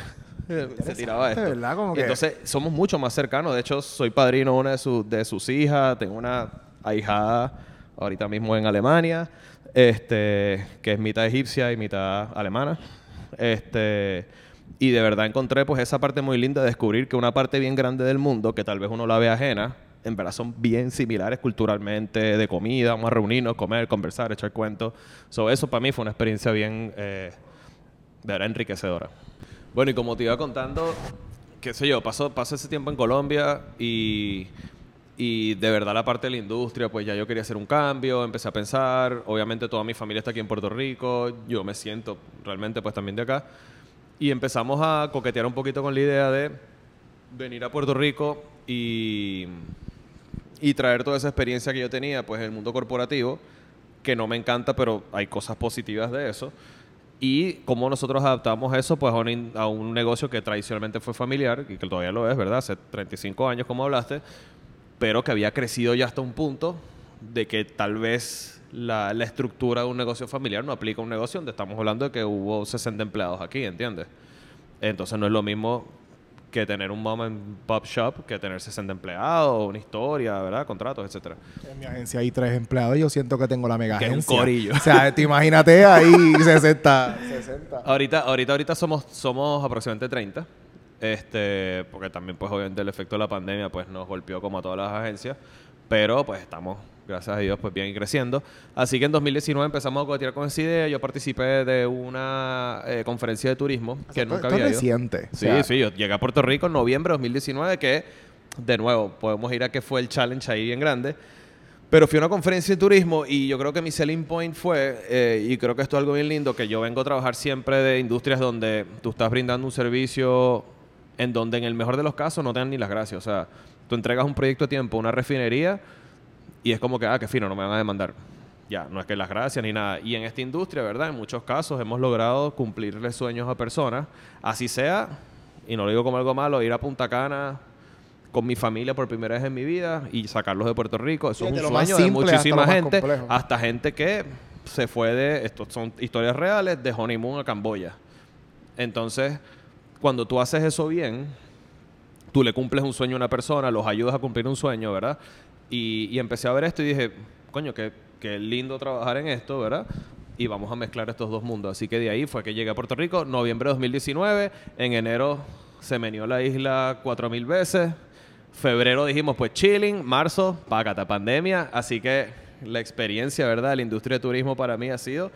se tiraba esto. ¿verdad? Como Y que- entonces somos mucho más cercanos. De hecho, soy padrino de una de, sus- de sus hijas. Tengo una ahijada ahorita mismo en Alemania, este, que es mitad egipcia y mitad alemana. Este, y de verdad encontré pues esa parte muy linda de descubrir que una parte bien grande del mundo, que tal vez uno la ve ajena, en verdad son bien similares culturalmente, de comida, vamos a reunirnos, comer, conversar, echar cuentos. So, eso para mí fue una experiencia bien, eh, de verdad, enriquecedora. Bueno, y como te iba contando, qué sé yo, pasó, pasé ese tiempo en Colombia y, y de verdad la parte de la industria, pues ya yo quería hacer un cambio, empecé a pensar, obviamente toda mi familia está aquí en Puerto Rico, yo me siento realmente pues también de acá, y empezamos a coquetear un poquito con la idea de venir a Puerto Rico y, y traer toda esa experiencia que yo tenía pues en el mundo corporativo, que no me encanta, pero hay cosas positivas de eso. Y cómo nosotros adaptamos eso pues a un, a un negocio que tradicionalmente fue familiar y que todavía lo es, ¿verdad? Hace 35 años, como hablaste, pero que había crecido ya hasta un punto de que tal vez la, la estructura de un negocio familiar no aplica a un negocio donde estamos hablando de que hubo 60 empleados aquí, ¿entiendes? Entonces no es lo mismo que tener un mom and pop shop que tener 60 empleados, una historia, ¿verdad? Contratos, etcétera. En mi agencia hay tres empleados y yo siento que tengo la mega Que es un agencia. corillo. O sea, te imagínate ahí 60. 60. Ahorita, ahorita, ahorita somos, somos aproximadamente 30. Este, porque también, pues, obviamente el efecto de la pandemia, pues, nos golpeó como a todas las agencias. Pero, pues, estamos, gracias a Dios, pues, bien creciendo. Así que en 2019 empezamos a codear con esa idea. Yo participé de una eh, conferencia de turismo que Esto- nunca esto había ido. reciente. O Sí, sea, sí. Yo llegué a Puerto Rico en noviembre de 2019, que, de nuevo, podemos ir a que fue el challenge ahí bien grande. Pero fui a una conferencia de turismo y yo creo que mi selling point fue, eh, y creo que esto es algo bien lindo, que yo vengo a trabajar siempre de industrias donde tú estás brindando un servicio en donde en el mejor de los casos no te dan ni las gracias. O sea, tú entregas un proyecto a tiempo, a una refinería, y es como que, ah, qué fino, no me van a demandar. Ya, no es que las gracias ni nada. Y en esta industria, ¿verdad? En muchos casos hemos logrado cumplirle sueños a personas, así sea, y no lo digo como algo malo, ir a Punta Cana con mi familia por primera vez en mi vida y sacarlos de Puerto Rico. Eso es un sueño de simple hasta muchísima más gente, complejo. hasta gente que se fue de, estos son historias reales, de honeymoon a Camboya. Entonces, cuando tú haces eso bien, tú le cumples un sueño a una persona, los ayudas a cumplir un sueño, ¿verdad? Y, y empecé a ver esto y dije, coño, qué, lindo trabajar en esto, ¿verdad? Y vamos a mezclar estos dos mundos. Así que de ahí fue que llegué a Puerto Rico, noviembre de 2019. En enero se menió la isla cuatro mil veces. Febrero dijimos, pues chilling. Marzo, págata, pandemia. Así que la experiencia, ¿verdad? La industria de turismo para mí ha sido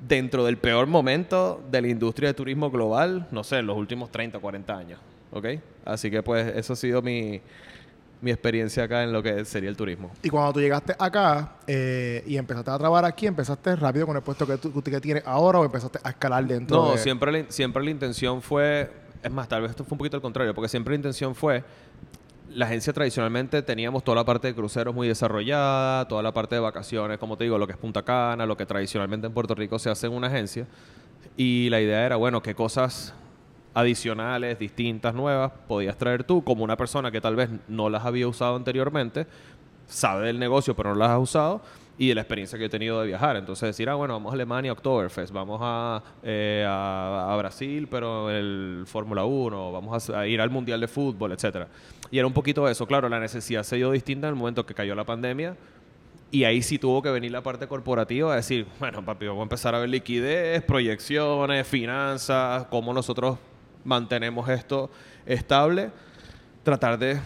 dentro del peor momento de la industria de turismo global, no sé, en los últimos 30, 40 años. ¿Ok? Así que pues eso ha sido mi, mi experiencia acá en lo que sería el turismo. Y cuando tú llegaste acá eh, y empezaste a trabajar aquí, ¿empezaste rápido con el puesto que tú que tienes ahora o empezaste a escalar dentro No, de- siempre, la, siempre la intención fue, es más, tal vez esto fue un poquito al contrario, porque siempre la intención fue, la agencia tradicionalmente teníamos toda la parte de cruceros muy desarrollada, toda la parte de vacaciones, como te digo, lo que es Punta Cana, lo que tradicionalmente en Puerto Rico se hace en una agencia. Y la idea era, bueno, qué cosas adicionales, distintas, nuevas, podías traer tú como una persona que tal vez no las había usado anteriormente, sabe del negocio pero no las has usado y de la experiencia que he tenido de viajar. Entonces decir, ah, bueno, vamos a Alemania, Oktoberfest, vamos a, eh, a, a Brasil, pero el Fórmula 1, vamos a, a ir al Mundial de Fútbol, etcétera. Y era un poquito eso. Claro, la necesidad se dio distinta en el momento que cayó la pandemia. Y ahí sí tuvo que venir la parte corporativa a decir, bueno, papi, vamos a empezar a ver liquidez, proyecciones, finanzas, cómo nosotros mantenemos esto estable. Tratar de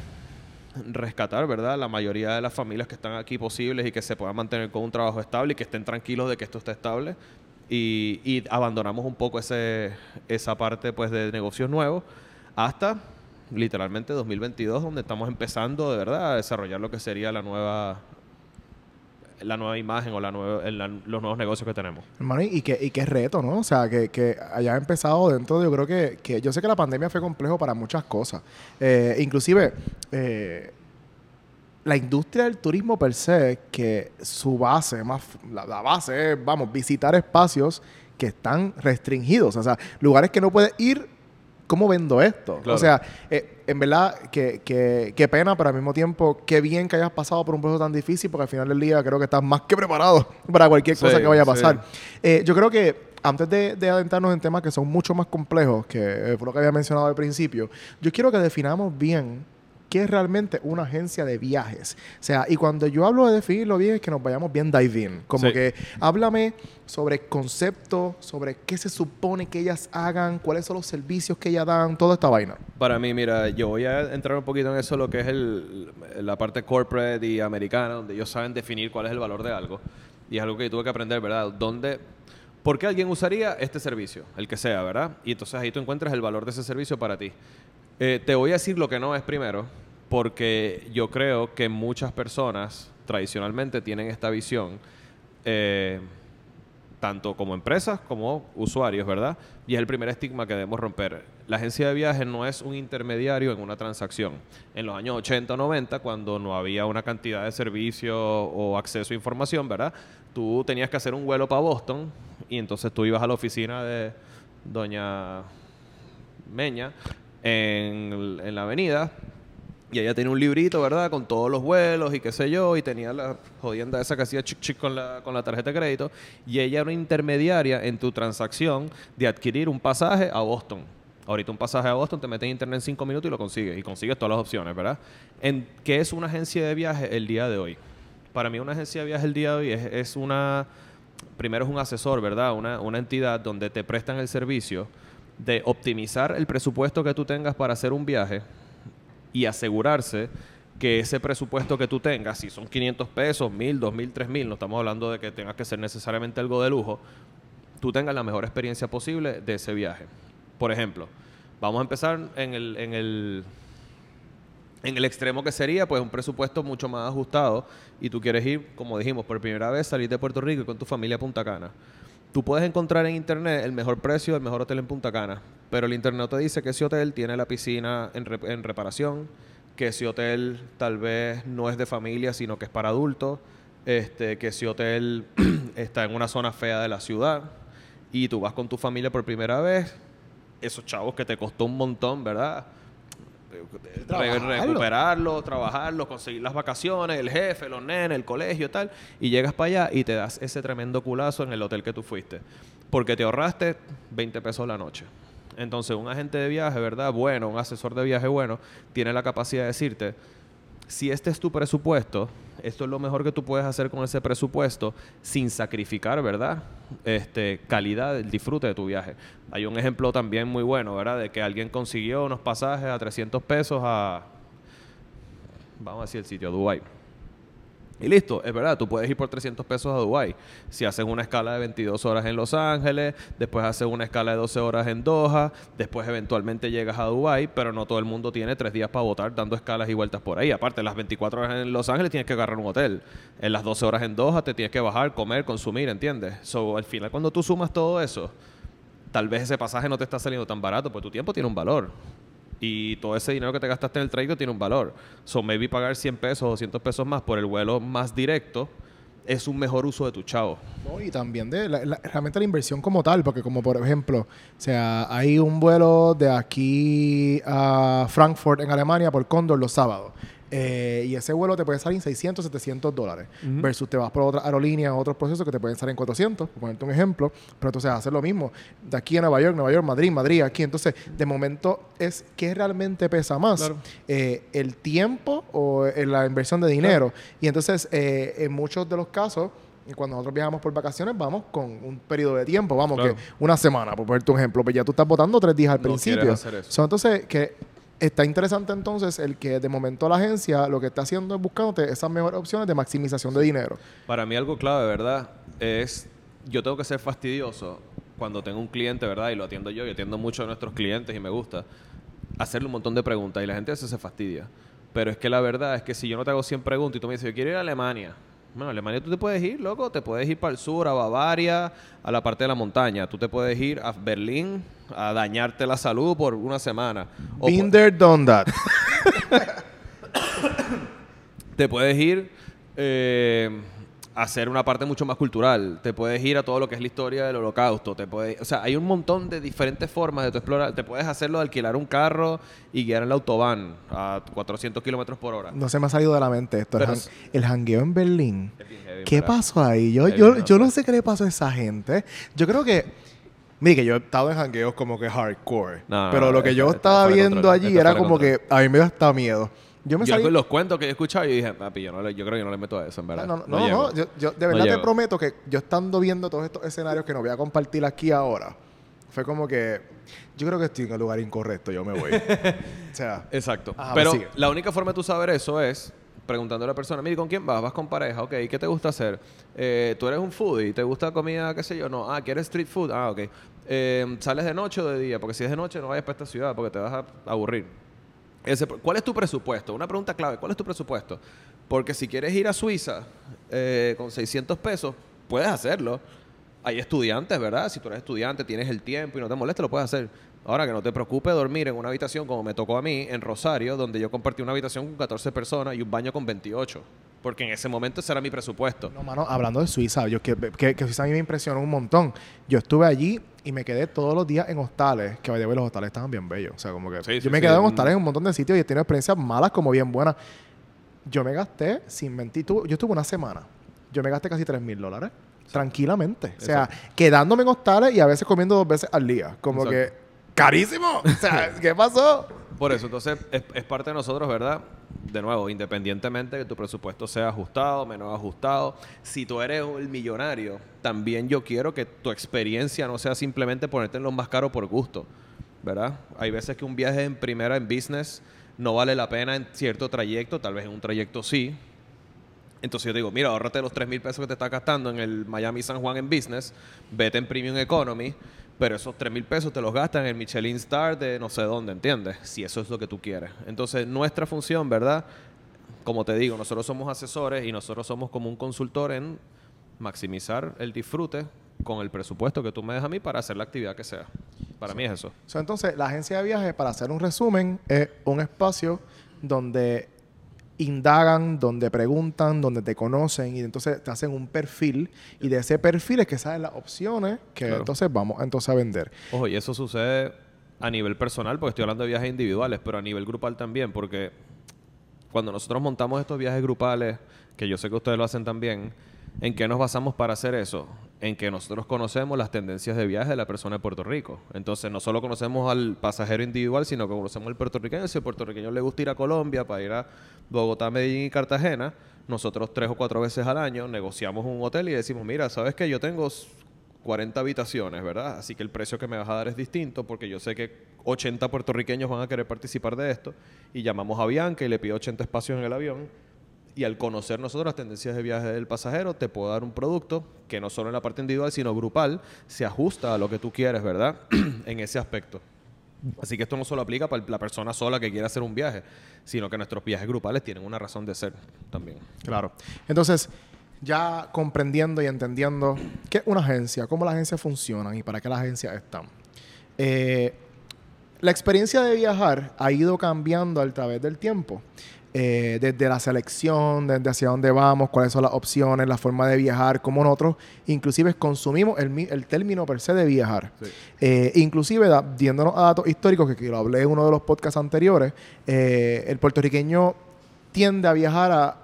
rescatar, ¿verdad? La mayoría de las familias que están aquí posibles y que se puedan mantener con un trabajo estable y que estén tranquilos de que esto esté estable. Y, y abandonamos un poco ese, esa parte pues de negocios nuevos hasta literalmente 2022 donde estamos empezando de verdad a desarrollar lo que sería la nueva la nueva imagen o la nueva, los nuevos negocios que tenemos. Hermano, y qué, y qué reto, ¿no? O sea, que, que haya empezado dentro, yo creo que, que yo sé que la pandemia fue complejo para muchas cosas. Eh, inclusive, eh, la industria del turismo per se, que su base, más la, la base es, vamos, visitar espacios que están restringidos. O sea, lugares que no puedes ir, ¿cómo vendo esto? Claro. O sea, eh, en verdad, que, que, qué pena, pero al mismo tiempo, qué bien que hayas pasado por un proceso tan difícil, porque al final del día creo que estás más que preparado para cualquier cosa Sí, que vaya a sí. pasar. Eh, yo creo que antes de, de adentrarnos en temas que son mucho más complejos, que eh, fue lo que había mencionado al principio, yo quiero que definamos bien qué es realmente una agencia de viajes. O sea, y cuando yo hablo de definirlo bien, es que nos vayamos bien dive in. Como Sí. que háblame sobre el concepto, sobre qué se supone que ellas hagan, cuáles son los servicios que ellas dan, toda esta vaina. Para mí, mira, yo voy a entrar un poquito en eso, lo que es el, la parte corporate y americana, donde ellos saben definir cuál es el valor de algo. Y es algo que yo tuve que aprender, ¿verdad? ¿Dónde, ¿Por qué alguien usaría este servicio? El que sea, ¿verdad? Y entonces ahí tú encuentras el valor de ese servicio para ti. Eh, te voy a decir lo que no es primero, porque yo creo que muchas personas tradicionalmente tienen esta visión. eh, tanto como empresas como usuarios, ¿verdad? Y es el primer estigma que debemos romper. La agencia de viajes no es un intermediario en una transacción. En los años 80 o 90, cuando no había una cantidad de servicios o acceso a información, ¿verdad? Tú tenías que hacer un vuelo para Boston y entonces tú ibas a la oficina de doña Meña en, la avenida y ella tenía un librito, ¿verdad? Con todos los vuelos y qué sé yo. Y tenía la jodienda esa que hacía chic chic con la, con la tarjeta de crédito. Y ella era una intermediaria en tu transacción de adquirir un pasaje a Boston. Ahorita un pasaje a Boston te metes en internet en cinco minutos y lo consigues. Y consigues todas las opciones, ¿verdad? En, ¿Qué es una agencia de viaje el día de hoy? Para mí una agencia de viaje el día de hoy es, es una... Primero es un asesor, ¿verdad? Una, una entidad donde te prestan el servicio de optimizar el presupuesto que tú tengas para hacer un viaje y asegurarse que ese presupuesto que tú tengas, si son 500 pesos, 1000, 2000, 3000, no estamos hablando de que tengas que ser necesariamente algo de lujo, tú tengas la mejor experiencia posible de ese viaje. Por ejemplo, vamos a empezar en el, en el, en el extremo que sería pues un presupuesto mucho más ajustado y tú quieres ir, como dijimos, por primera vez salir de Puerto Rico y con tu familia a Punta Cana. Tú puedes encontrar en internet el mejor precio del mejor hotel en Punta Cana, pero el internet te dice que ese hotel tiene la piscina en, en reparación, que ese hotel tal vez no es de familia, sino que es para adultos, este, que ese hotel está en una zona fea de la ciudad y tú vas con tu familia por primera vez, esos chavos que te costó un montón, ¿verdad? Trabajarlo. recuperarlo, trabajarlo, conseguir las vacaciones, el jefe, los nenes, el colegio y tal, y llegas para allá y te das ese tremendo culazo en el hotel que tú fuiste, porque te ahorraste 20 pesos la noche. Entonces, un agente de viaje, ¿verdad? Bueno, un asesor de viaje bueno, tiene la capacidad de decirte, si este es tu presupuesto, esto es lo mejor que tú puedes hacer con ese presupuesto sin sacrificar, ¿verdad? Este, calidad del disfrute de tu viaje. Hay un ejemplo también muy bueno, ¿verdad? De que alguien consiguió unos pasajes a 300 pesos a, vamos a decir el sitio, Dubai. Y listo, es verdad, tú puedes ir por 300 pesos a Dubai. Si haces una escala de 22 horas en Los Ángeles, después haces una escala de 12 horas en Doha, después eventualmente llegas a Dubai, pero no todo el mundo tiene tres días para votar dando escalas y vueltas por ahí. Aparte, las 24 horas en Los Ángeles tienes que agarrar un hotel. En las 12 horas en Doha te tienes que bajar, comer, consumir, ¿entiendes? So, al final, cuando tú sumas todo eso, tal vez ese pasaje no te está saliendo tan barato, porque tu tiempo tiene un valor. Y todo ese dinero que te gastaste en el trayecto tiene un valor. So, maybe pagar 100 pesos o 200 pesos más por el vuelo más directo es un mejor uso de tu chavo. ¿no? Y también de la- la- realmente la inversión como tal, porque como por ejemplo, o sea, hay un vuelo de aquí a Frankfurt en Alemania por Condor los sábados. Eh, y ese vuelo te puede salir en 600, 700 dólares. Versus te vas por otra aerolínea, otros procesos que te pueden salir en 400, por ponerte un ejemplo. Pero entonces hacer lo mismo. De aquí a Nueva York, Nueva York, Madrid, Madrid, aquí. Entonces, de momento, es ¿qué realmente pesa más? Claro. Eh, ¿El tiempo o eh, la inversión de dinero? Y entonces, eh, en muchos de los casos, cuando nosotros viajamos por vacaciones, vamos con un periodo de tiempo, vamos, Claro. que una semana, por ponerte un ejemplo, pues ya tú estás votando tres días al No principio. quieres hacer eso. So, entonces, que está interesante entonces el que de momento la agencia lo que está haciendo es buscándote esas mejores opciones de maximización de dinero. Para mí algo clave, ¿verdad? Es, yo tengo que ser fastidioso cuando tengo un cliente, ¿verdad? Y lo atiendo yo, y atiendo mucho a nuestros clientes y me gusta. Hacerle un montón de preguntas y la gente a se fastidia. Pero es que la verdad es que si yo no te hago 100 preguntas y tú me dices, yo quiero ir a Alemania. Bueno, Alemania tú te puedes ir, loco. Te puedes ir para el sur, a Bavaria, a la parte de la montaña. Tú te puedes ir a Berlín a dañarte la salud por una semana. O Been there, done that. te puedes ir eh, hacer una parte mucho más cultural. Te puedes ir a todo lo que es la historia del holocausto. Te puedes, o sea, hay un montón de diferentes formas de tu explorar. Te puedes hacerlo de alquilar un carro y guiar en la autobahn a 400 kilómetros por hora. No se me ha salido de la mente esto. El, Pero es- el jangueo en Berlín. Heavy, ¿Qué ¿verdad? pasó ahí? Yo, yo, yo no sé qué le pasó a esa gente. Yo creo que... Mire, que yo he estado en jangueos como que hardcore. No, pero no, lo que yo estaba viendo allí era como que... A mí me da hasta miedo. Yo me Yo salí... los cuentos que he escuchado y dije, papi, yo, no le- yo creo que no le meto a eso, en verdad. No, no, no, llego. no, yo, yo de No verdad te llego. prometo que yo estando viendo todos estos escenarios que no voy a compartir aquí ahora, fue como que yo creo que estoy en el lugar incorrecto, yo me voy. o sea, Exacto. Ajá, Pero sigue. la única forma de tú saber eso es preguntando a la persona, mire, ¿con quién vas? ¿Vas con pareja? Ok, ¿qué te gusta hacer? Eh, ¿Tú eres un foodie? ¿Te gusta comida, qué sé yo? No. Ah, ¿quieres street food? Ah, ok. Eh, ¿Sales de noche o de día? Porque si es de noche no vayas para esta ciudad porque te vas a aburrir. ¿Cuál es tu presupuesto? Una pregunta clave. ¿Cuál es tu presupuesto? Porque si quieres ir a Suiza eh, con 600 pesos, puedes hacerlo. Hay estudiantes, ¿verdad? Si tú eres estudiante, tienes el tiempo y no te molesta, lo puedes hacer. Ahora que no te preocupe dormir en una habitación como me tocó a mí en Rosario, donde yo compartí una habitación con 14 personas y un baño con 28. Porque en ese momento ese era mi presupuesto. no, mano, hablando de Suiza, yo que, que, que Suiza a mí me impresionó un montón. Yo estuve allí y me quedé todos los días en hostales, que the way, los hostales estaban bien bellos. O sea, como que Sí, yo sí, me sí. quedé en hostales en un montón de sitios y he tenido experiencias malas como bien buenas. Yo me gasté, sin mentir, tu- yo estuve una semana. Yo me gasté casi 3 mil dólares. Tranquilamente. O sea, quedándome en hostales y a veces comiendo dos veces al día. Como Exacto. que, ¡carísimo! O sea, ¿qué pasó? Por eso, entonces, es, es parte de nosotros, ¿verdad? De nuevo, independientemente de que tu presupuesto sea ajustado, menos ajustado, si tú eres el millonario, también yo quiero que tu experiencia no sea simplemente ponerte en lo más caro por gusto, ¿verdad? Hay veces que un viaje en primera, en business, no vale la pena en cierto trayecto, tal vez en un trayecto sí. Entonces yo digo, mira, ahorrate los 3 mil pesos que te estás gastando en el Miami San Juan en business, vete en Premium Economy, pero esos 3 mil pesos te los gastan en el Michelin Star de no sé dónde, ¿entiendes? Si eso es lo que tú quieres. Entonces nuestra función, ¿verdad? Como te digo, nosotros somos asesores y nosotros somos como un consultor en maximizar el disfrute con el presupuesto que tú me des a mí para hacer la actividad que sea. Para mí es eso. So, entonces, la agencia de viajes, para hacer un resumen, es un espacio donde indagan, donde preguntan, donde te conocen y entonces te hacen un perfil y de ese perfil es que salen las opciones que Claro. entonces vamos entonces a vender. Ojo, y eso sucede a nivel personal, porque estoy hablando de viajes individuales, pero a nivel grupal también, porque cuando nosotros montamos estos viajes grupales, que yo sé que ustedes lo hacen también, ¿en qué nos basamos para hacer eso? En que nosotros conocemos las tendencias de viaje de la persona de Puerto Rico. Entonces, no solo conocemos al pasajero individual, sino que conocemos al puertorriqueño. Si al puertorriqueño le gusta ir a Colombia para ir a Bogotá, Medellín y Cartagena, nosotros tres o cuatro veces al año negociamos un hotel y decimos, mira, ¿sabes qué? Yo tengo 40 habitaciones, ¿verdad? Así que el precio que me vas a dar es distinto porque yo sé que 80 puertorriqueños van a querer participar de esto y llamamos a Bianca y le pido 80 espacios en el avión y al conocer nosotros las tendencias de viaje del pasajero te puedo dar un producto que no solo en la parte individual sino grupal se ajusta a lo que tú quieres, ¿verdad? en ese aspecto. Así que esto no solo aplica para la persona sola que quiere hacer un viaje, sino que nuestros viajes grupales tienen una razón de ser también. Claro. Entonces, ya comprendiendo y entendiendo qué es una agencia, cómo las agencias funcionan y para qué las agencias están. Eh, la experiencia de viajar ha ido cambiando a través del tiempo. Eh, desde la selección, desde hacia dónde vamos, cuáles son las opciones, la forma de viajar, cómo nosotros inclusive consumimos el, el término per se de viajar. Eh, inclusive, da, diéndonos a datos históricos, que, que, lo hablé en uno de los podcasts anteriores, eh, el puertorriqueño tiende a viajar a,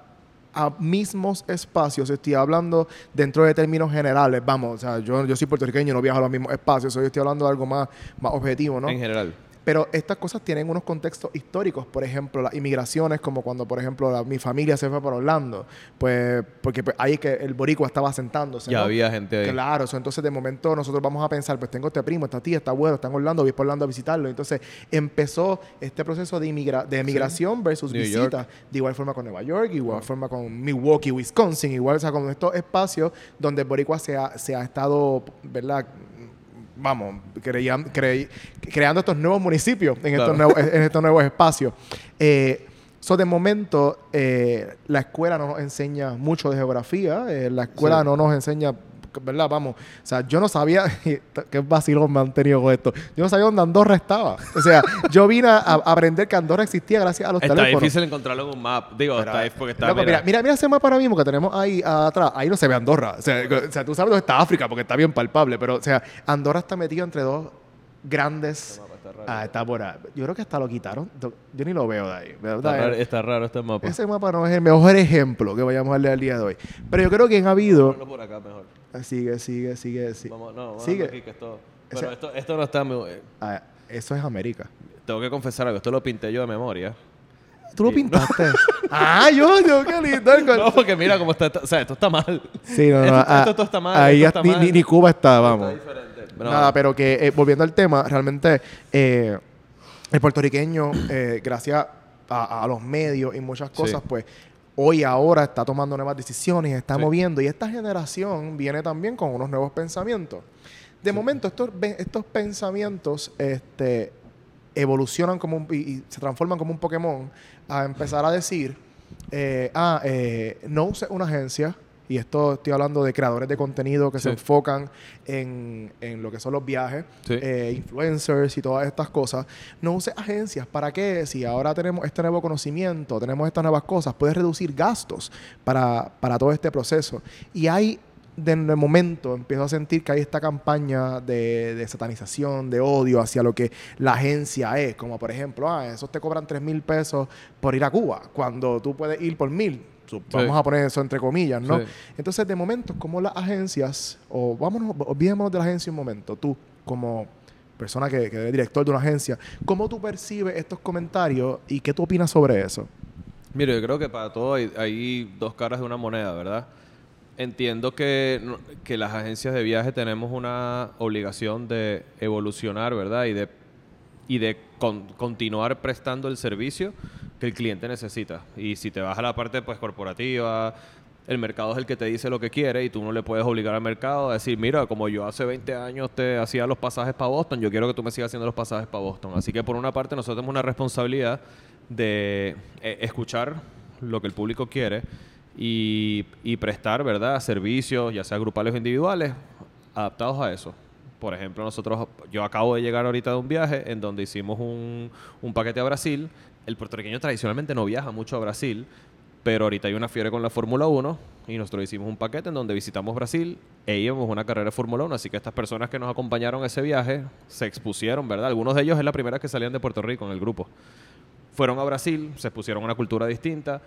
a mismos espacios. Estoy hablando dentro de términos generales. Vamos, o sea, yo, yo soy puertorriqueño, no viajo a los mismos espacios. Hoy estoy hablando de algo más, más objetivo, ¿no? En general. Pero estas cosas tienen unos contextos históricos. Por ejemplo, las inmigraciones, como cuando, por ejemplo, la, mi familia se fue para Orlando. Pues, porque pues, ahí que el boricua estaba sentándose. Ya ¿no? había gente ahí. Claro, eso, entonces de momento nosotros vamos a pensar, pues tengo este primo, esta tía, está abuelo, está en Orlando, voy por Orlando a visitarlo. Entonces empezó este proceso de, inmigra de emigración sí. versus New visita. York. De igual forma con Nueva York, igual forma con Milwaukee, Wisconsin, igual, o sea, con estos espacios donde el boricua se ha, se ha estado, ¿verdad? Vamos, creían, cre, creando estos nuevos municipios en, claro. estos, nuevos, en estos nuevos espacios. Eh, so de momento, eh, la escuela no nos enseña mucho de geografía, eh, la escuela sí. no nos enseña, ¿verdad? Vamos, o sea, yo no sabía, qué vacilón me han tenido con esto, yo no sabía dónde Andorra estaba. O sea, yo vine a, a aprender que Andorra existía gracias a los está teléfonos. Está difícil encontrarlo en un map, digo, Pero, está, porque está... Loco, mira, mira, mira ese mapa ahora mismo que tenemos ahí atrás, ahí no se ve Andorra. O sea, o sea, tú sabes dónde está África porque está bien palpable, pero, o sea, Andorra está metido entre dos grandes... Ah, está por ahí. Yo creo que hasta lo quitaron. Yo ni lo veo de ahí. Está raro, está raro, este mapa. Ese mapa no es el mejor ejemplo que vayamos a darle al día de hoy. Pero yo creo que han habido... por acá mejor. Sigue, sigue, sigue. sigue. Vamos, no, vamos sigue. Aquí, que esto, pero Ese... esto, esto no está muy... Ah, eso es América. Tengo que confesar algo. Esto lo pinté yo de memoria. ¿Tú lo pintaste? Ah, yo, yo, qué lindo. no, porque mira cómo está, o sea, esto está mal. Sí, no, no. Esto, ah, esto, esto está mal. Ahí está ni, mal. Ni, ni, Cuba está, vamos. Está pero Nada, pero que eh, volviendo al tema, realmente eh, el puertorriqueño, eh, gracias a, a, los medios y muchas cosas, sí. pues hoy ahora está tomando nuevas decisiones, está sí. moviendo y esta generación viene también con unos nuevos pensamientos. De sí. momento, estos, estos pensamientos este, evolucionan como un, y, y, se transforman como un Pokémon a empezar a decir, eh, ah, eh, no uses una agencia, y esto estoy hablando de creadores de contenido que sí. se enfocan en, en, lo que son los viajes, sí. eh, influencers y todas estas cosas. No uses agencias. ¿Para qué? Si ahora tenemos este nuevo conocimiento, tenemos estas nuevas cosas, puedes reducir gastos para, para todo este proceso. Y hay de momento empiezo a sentir que hay esta campaña de, de, satanización, de odio hacia lo que la agencia es, como por ejemplo, ah, esos te cobran 3 mil pesos por ir a Cuba, cuando tú puedes ir por mil. Vamos sí. a poner eso entre comillas, ¿no? Sí. Entonces, de momento, como las agencias, o vámonos, olvidémonos de la agencia un momento, tú como persona que, que eres director de una agencia, ¿cómo tú percibes estos comentarios y qué tú opinas sobre eso? Mire, yo creo que para todo hay, hay dos caras de una moneda, ¿verdad? Entiendo que, que las agencias de viaje tenemos una obligación de evolucionar, ¿verdad? Y de, y de con, continuar prestando el servicio que el cliente necesita. Y si te vas a la parte pues corporativa, el mercado es el que te dice lo que quiere y tú no le puedes obligar al mercado a decir, mira, como yo hace 20 años te hacía los pasajes para Boston, yo quiero que tú me sigas haciendo los pasajes para Boston. Así que por una parte nosotros tenemos una responsabilidad de eh, escuchar lo que el público quiere y, y, prestar, ¿verdad?, servicios, ya sea grupales o individuales, adaptados a eso. Por ejemplo, nosotros, yo acabo de llegar ahorita de un viaje en donde hicimos un, un paquete a Brasil. El puertorriqueño tradicionalmente no viaja mucho a Brasil, Pero ahorita hay una fiebre con la Fórmula 1 y nosotros hicimos un paquete en donde visitamos Brasil e íbamos a una carrera de Fórmula 1. Así que estas personas que nos acompañaron a ese viaje se expusieron, ¿verdad? Algunos de ellos es la primera que salían de Puerto Rico en el grupo. Fueron a Brasil, se expusieron a una cultura distinta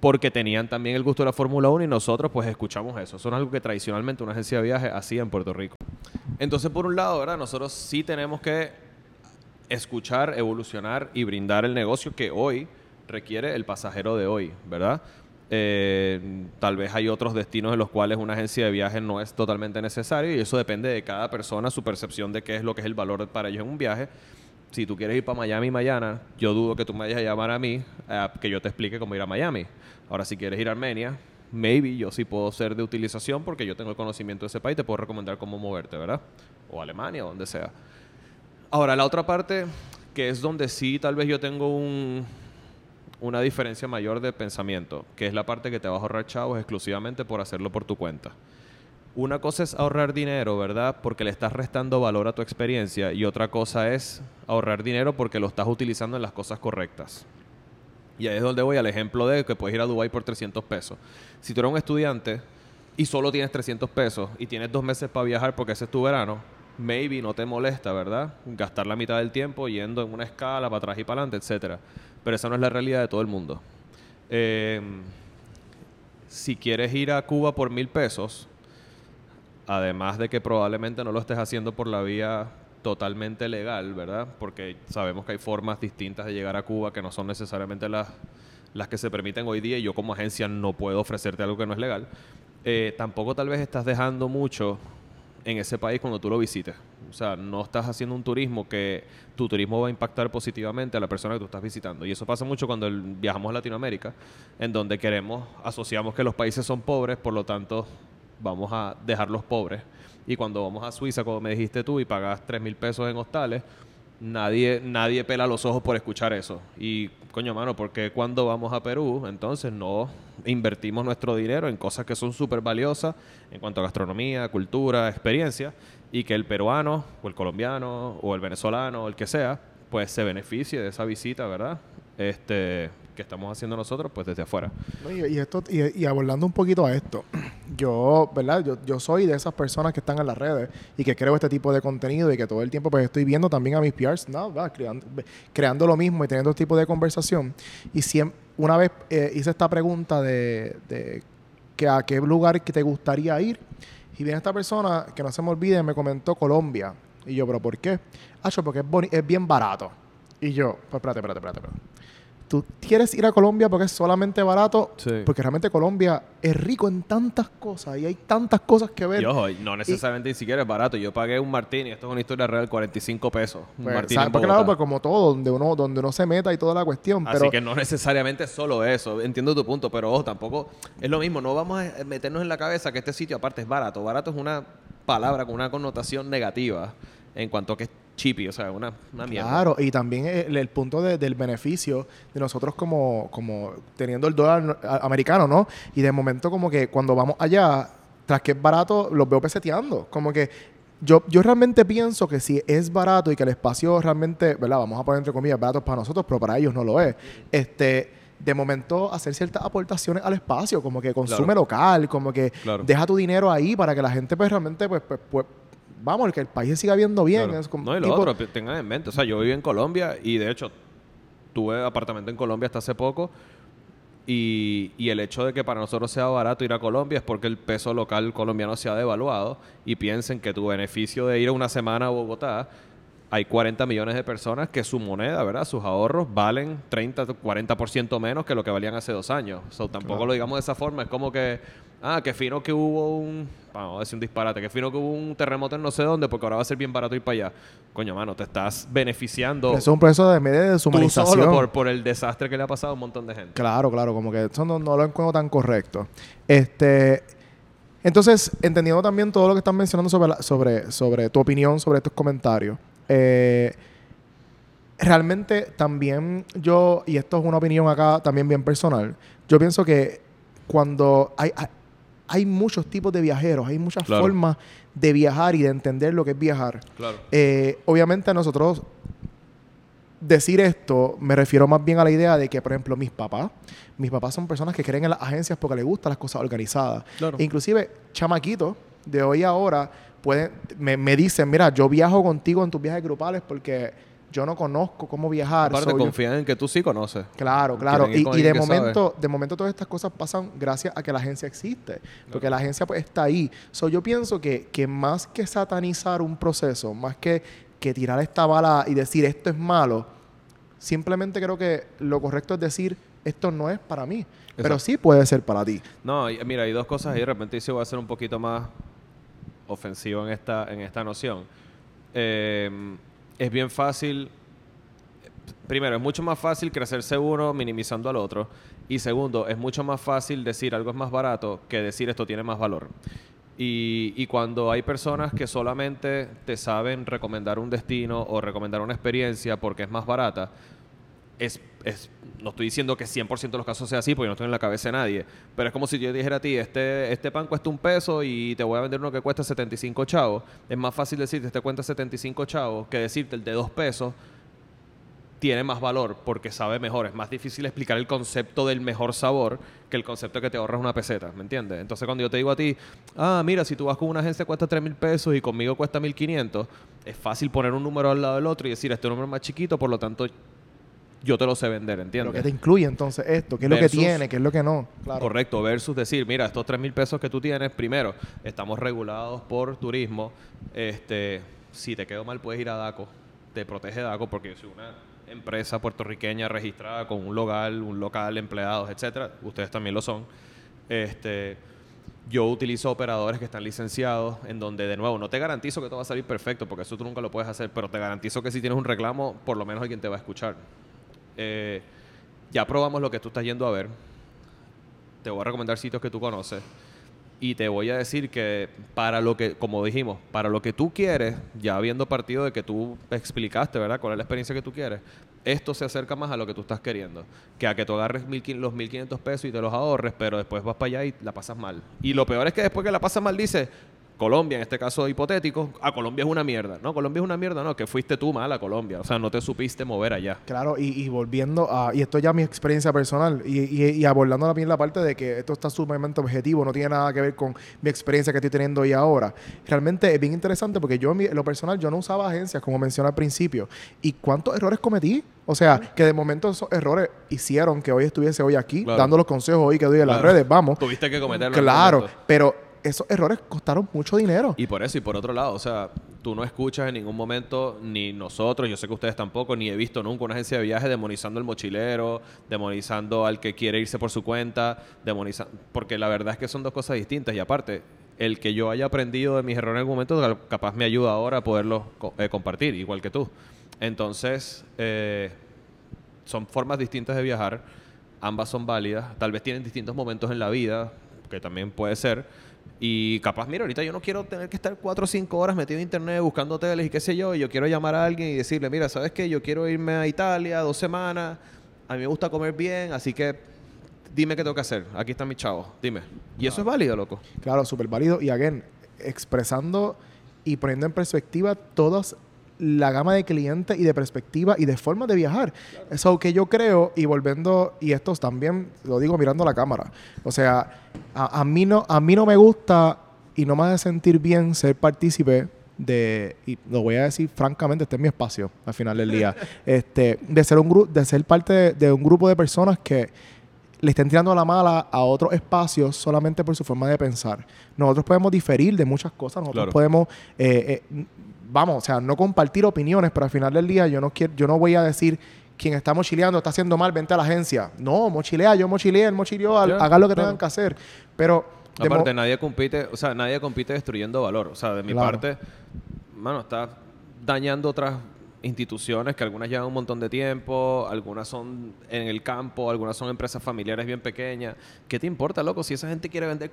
porque tenían también el gusto de la Fórmula 1 y nosotros pues escuchamos eso. Eso es algo que tradicionalmente una agencia de viaje hacía en Puerto Rico. Entonces, por un lado, ¿verdad? Nosotros sí tenemos que escuchar, evolucionar y brindar el negocio que hoy requiere el pasajero de hoy, ¿verdad? Eh, tal vez hay otros destinos en los cuales una agencia de viaje no es totalmente necesario y eso depende de cada persona, su percepción de qué es lo que es el valor para ellos en un viaje. Si tú quieres ir para Miami mañana, yo dudo que tú me vayas a llamar a mí que yo te explique cómo ir a Miami. Ahora, si quieres ir a Armenia, maybe yo sí puedo ser de utilización porque yo tengo el conocimiento de ese país, te puedo recomendar cómo moverte, ¿verdad? O Alemania, donde sea. Ahora, la otra parte, que es donde sí tal vez yo tengo un, una diferencia mayor de pensamiento, que es la parte que te vas a ahorrar chavos exclusivamente por hacerlo por tu cuenta. Una cosa es ahorrar dinero, ¿verdad? Porque le estás restando valor a tu experiencia y otra cosa es ahorrar dinero porque lo estás utilizando en las cosas correctas. Y ahí es donde voy al ejemplo de que puedes ir a Dubai por 300 pesos. Si tú eres un estudiante y solo tienes 300 pesos y tienes dos meses para viajar porque ese es tu verano, maybe no te molesta, ¿verdad? Gastar la mitad del tiempo yendo en una escala para atrás y para adelante, etcétera. Pero esa no es la realidad de todo el mundo. Em, si quieres ir a Cuba por mil pesos, además de que probablemente no lo estés haciendo por la vía totalmente legal, ¿verdad? Porque sabemos que hay formas distintas de llegar a Cuba que no son necesariamente las, las que se permiten hoy día y yo como agencia no puedo ofrecerte algo que no es legal. Eh, tampoco tal vez estás dejando mucho en ese país cuando tú lo visites. O sea, no estás haciendo un turismo que tu turismo va a impactar positivamente a la persona que tú estás visitando. Y eso pasa mucho cuando viajamos a Latinoamérica, en donde queremos, asociamos que los países son pobres, por lo tanto vamos a dejarlos pobres y cuando vamos a Suiza, como me dijiste tú, y pagas 3 mil pesos en hostales, nadie, nadie pela los ojos por escuchar eso. Y, coño, mano, porque cuando vamos a Perú, entonces no invertimos nuestro dinero en cosas que son súper valiosas en cuanto a gastronomía, cultura, experiencia, y que el peruano, o el colombiano, o el venezolano, o el que sea, pues se beneficie de esa visita, ¿verdad? Este, que estamos haciendo nosotros, pues desde afuera. y, esto, y, abordando un poquito a esto, yo, ¿verdad? Yo, yo soy de esas personas que están en las redes y que creo este tipo de contenido y que todo el tiempo pues estoy viendo también a mis PRs, ¿no? Creando, creando lo mismo y teniendo este tipo de conversación. Y siempre, una vez eh, hice esta pregunta de, de que a qué lugar que te gustaría ir. Y viene esta persona, que no se me olvide, me comentó Colombia. Y yo, ¿pero por qué? Ah, porque es, es bien barato. Y yo, pues espérate, espérate, espérate. espérate tú quieres ir a Colombia porque es solamente barato, porque realmente Colombia es rico en tantas cosas y hay tantas cosas que ver. Y no necesariamente ni siquiera es barato. Yo pagué un martini, esto es una historia real, 45 pesos. Un pues, claro, pues como todo, donde uno, donde uno se meta y toda la cuestión. Así que no necesariamente es solo eso. Entiendo tu punto, pero ojo, tampoco es lo mismo. No vamos a meternos en la cabeza que este sitio aparte es barato. Barato es una palabra con una connotación negativa en cuanto a que chippy, o sea, una, una mierda. Claro, y también el, punto del beneficio de nosotros como, como teniendo el dólar americano, ¿no? Y de momento como que cuando vamos allá, tras que es barato, los veo peseteando. Como que yo, yo realmente pienso que si es barato y que el espacio realmente, ¿verdad? Vamos a poner entre comillas barato para nosotros, pero para ellos no lo es. Este de momento hacer ciertas aportaciones al espacio, como que consume local, como que deja tu dinero ahí para que la gente pues realmente pues, pues, pues vamos, que el país siga viendo bien. no, y lo otro, tengan en mente, o sea, yo viví en Colombia y de hecho tuve apartamento en Colombia hasta hace poco y, y, el hecho de que para nosotros sea barato ir a Colombia es porque el peso local colombiano se ha devaluado y piensen que tu beneficio de ir una semana a Bogotá hay 40 millones de personas que su moneda, ¿verdad? Sus ahorros valen 30, 40% menos que lo que valían hace dos años. So, tampoco lo digamos de esa forma. Es como que, ah, qué fino que hubo un, vamos a decir un disparate, qué fino que hubo un terremoto en no sé dónde, porque ahora va a ser bien barato ir para allá. Coño, mano, te estás beneficiando. es un proceso de media deshumanización. Tú solo por, por el desastre que le ha pasado a un montón de gente. Claro, claro, como que eso no, no lo encuentro tan correcto. Este. Entonces, entendiendo también todo lo que están mencionando sobre, sobre, sobre tu opinión sobre estos comentarios, eh, realmente también yo, y esto es una opinión acá también bien personal, yo pienso que cuando hay, hay, muchos tipos de viajeros, hay muchas formas de viajar y de entender lo que es viajar. Eh, obviamente nosotros decir esto, me refiero más bien a la idea de que, por ejemplo, mis papás, mis papás son personas que creen en las agencias porque les gustan las cosas organizadas. Claro. Inclusive, chamaquitos de hoy a ahora pueden, me, me dicen, mira, yo viajo contigo en tus viajes grupales porque yo no conozco cómo viajar. Aparte, so yo- confían en que tú sí conoces. Claro, claro. Y, y de sabe. momento, de momento todas estas cosas pasan gracias a que la agencia existe. Porque la agencia pues está ahí. So, yo pienso que, que más que satanizar un proceso, más que, que tirar esta bala y decir esto es malo, simplemente creo que lo correcto es decir esto no es para mí. Pero sí puede ser para ti. No, y- mira, hay dos cosas ahí. De repente sí voy a ser un poquito más ofensivo en esta, en esta noción. Eh, es bien fácil. Primero, es mucho más fácil crecerse uno minimizando al otro. Y segundo, es mucho más fácil decir algo es más barato que decir esto tiene más valor. Y, y cuando hay personas que solamente te saben recomendar un destino o recomendar una experiencia porque es más barata, es, no estoy diciendo que 100% de los casos sea así, porque no estoy en la cabeza de nadie, pero es como si yo dijera a ti, este, este pan cuesta un peso y te voy a vender uno que cuesta 75 chavos. Es más fácil decirte, este cuesta 75 chavos, que decirte el de dos pesos tiene más valor porque sabe mejor. Es más difícil explicar el concepto del mejor sabor que el concepto de que te ahorras una peseta, ¿me entiendes? Entonces cuando yo te digo a ti, ah, mira, si tú vas con una agencia cuesta 3 mil pesos y conmigo cuesta 1500, es fácil poner un número al lado del otro y decir, este número es más chiquito, por lo tanto, yo te lo sé vender, Lo ¿entiendes? que te incluye entonces esto, qué es lo que tiene, qué es lo que no. Claro. Correcto, versus decir, mira, estos 3 mil pesos que tú tienes, primero, estamos regulados por turismo. Este, si te quedo mal, puedes ir a DACO. Te protege DACO porque soy una empresa puertorriqueña registrada con un local, un local, empleados, etcétera. Ustedes también lo son. Este, yo utilizo operadores que están licenciados, en donde, de nuevo, no te garantizo que todo va a salir perfecto, porque eso tú nunca lo puedes hacer, pero te garantizo que si tienes un reclamo, por lo menos alguien te va a escuchar. Eh, ya probamos lo que tú estás yendo a ver. Te voy a recomendar sitios que tú conoces. Y te voy a decir que para lo que, como dijimos, para lo que tú quieres, ya habiendo partido de que tú explicaste, ¿verdad? ¿Cuál es la experiencia que tú quieres? Esto se acerca más a lo que tú estás queriendo. Que a que tú agarres mil los 1.500 pesos y te los ahorres, pero después vas para allá y la pasas mal. Y lo peor es que después que la pasas mal dices, Colombia, en este caso hipotético, a Colombia es una mierda. No, Colombia es una mierda, no, que fuiste tú mal a Colombia. O sea, no te supiste mover allá. Claro, y, y volviendo a, y esto ya mi experiencia personal, y, y, y abordando también la parte de que esto está sumamente objetivo, no tiene nada que ver con mi experiencia que estoy teniendo hoy ahora. Realmente es bien interesante porque yo en, lo personal yo no usaba agencias, como mencioné al principio, y cuántos errores cometí. O sea, que de momento esos errores hicieron que hoy estuviese hoy aquí, Claro. dando los consejos hoy que doy en las redes, vamos. Tuviste que cometerlo. en Claro, pero esos errores costaron mucho dinero. Y por eso, y por otro lado, o sea, tú no escuchas en ningún momento, ni nosotros, yo sé que ustedes tampoco, ni he visto nunca una agencia de viaje demonizando al mochilero, demonizando al que quiere irse por su cuenta, demoniza porque la verdad es que son dos cosas distintas. Y aparte, el que yo haya aprendido de mis errores en algún momento, capaz me ayuda ahora a poderlos eh, compartir, igual que tú. Entonces, eh, son formas distintas de viajar, ambas son válidas, tal vez tienen distintos momentos en la vida, que también puede ser, y capaz, mira, ahorita yo no quiero tener que estar cuatro o cinco horas metido en internet buscando hoteles y qué sé yo, y yo quiero llamar a alguien y decirle, mira, ¿sabes qué? Yo quiero irme a Italia dos semanas, a mí me gusta comer bien, así que dime qué tengo que hacer, aquí está mi chavo, dime. Y eso es válido, loco. Claro, súper válido. Y again, expresando y poniendo en perspectiva todas la gama de clientes y de perspectiva y de formas de viajar. Eso que yo creo, y volviendo, y esto también lo digo mirando la cámara. O sea, a, a mí no, a mí no me gusta y no me hace sentir bien ser partícipe de, y lo voy a decir francamente, este es mi espacio al final del día, este, de ser un grupo, de ser parte de, de un grupo de personas que le estén tirando la mala a otros espacios solamente por su forma de pensar. Nosotros podemos diferir de muchas cosas, nosotros Claro. podemos, eh, eh, vamos, o sea, no compartir opiniones, pero al final del día yo no quiero, yo no voy a decir quien está mochileando está haciendo mal, vente a la agencia. No, mochilea, yo mochileé, él mochileó, hagan lo que claro. tengan que hacer. Pero Aparte, nadie compite, o sea, nadie compite destruyendo valor. O sea, de mi Claro. parte, mano, está dañando otras instituciones que algunas llevan un montón de tiempo, algunas son en el campo, algunas son empresas familiares bien pequeñas. ¿Qué te importa, loco? Si esa gente quiere vender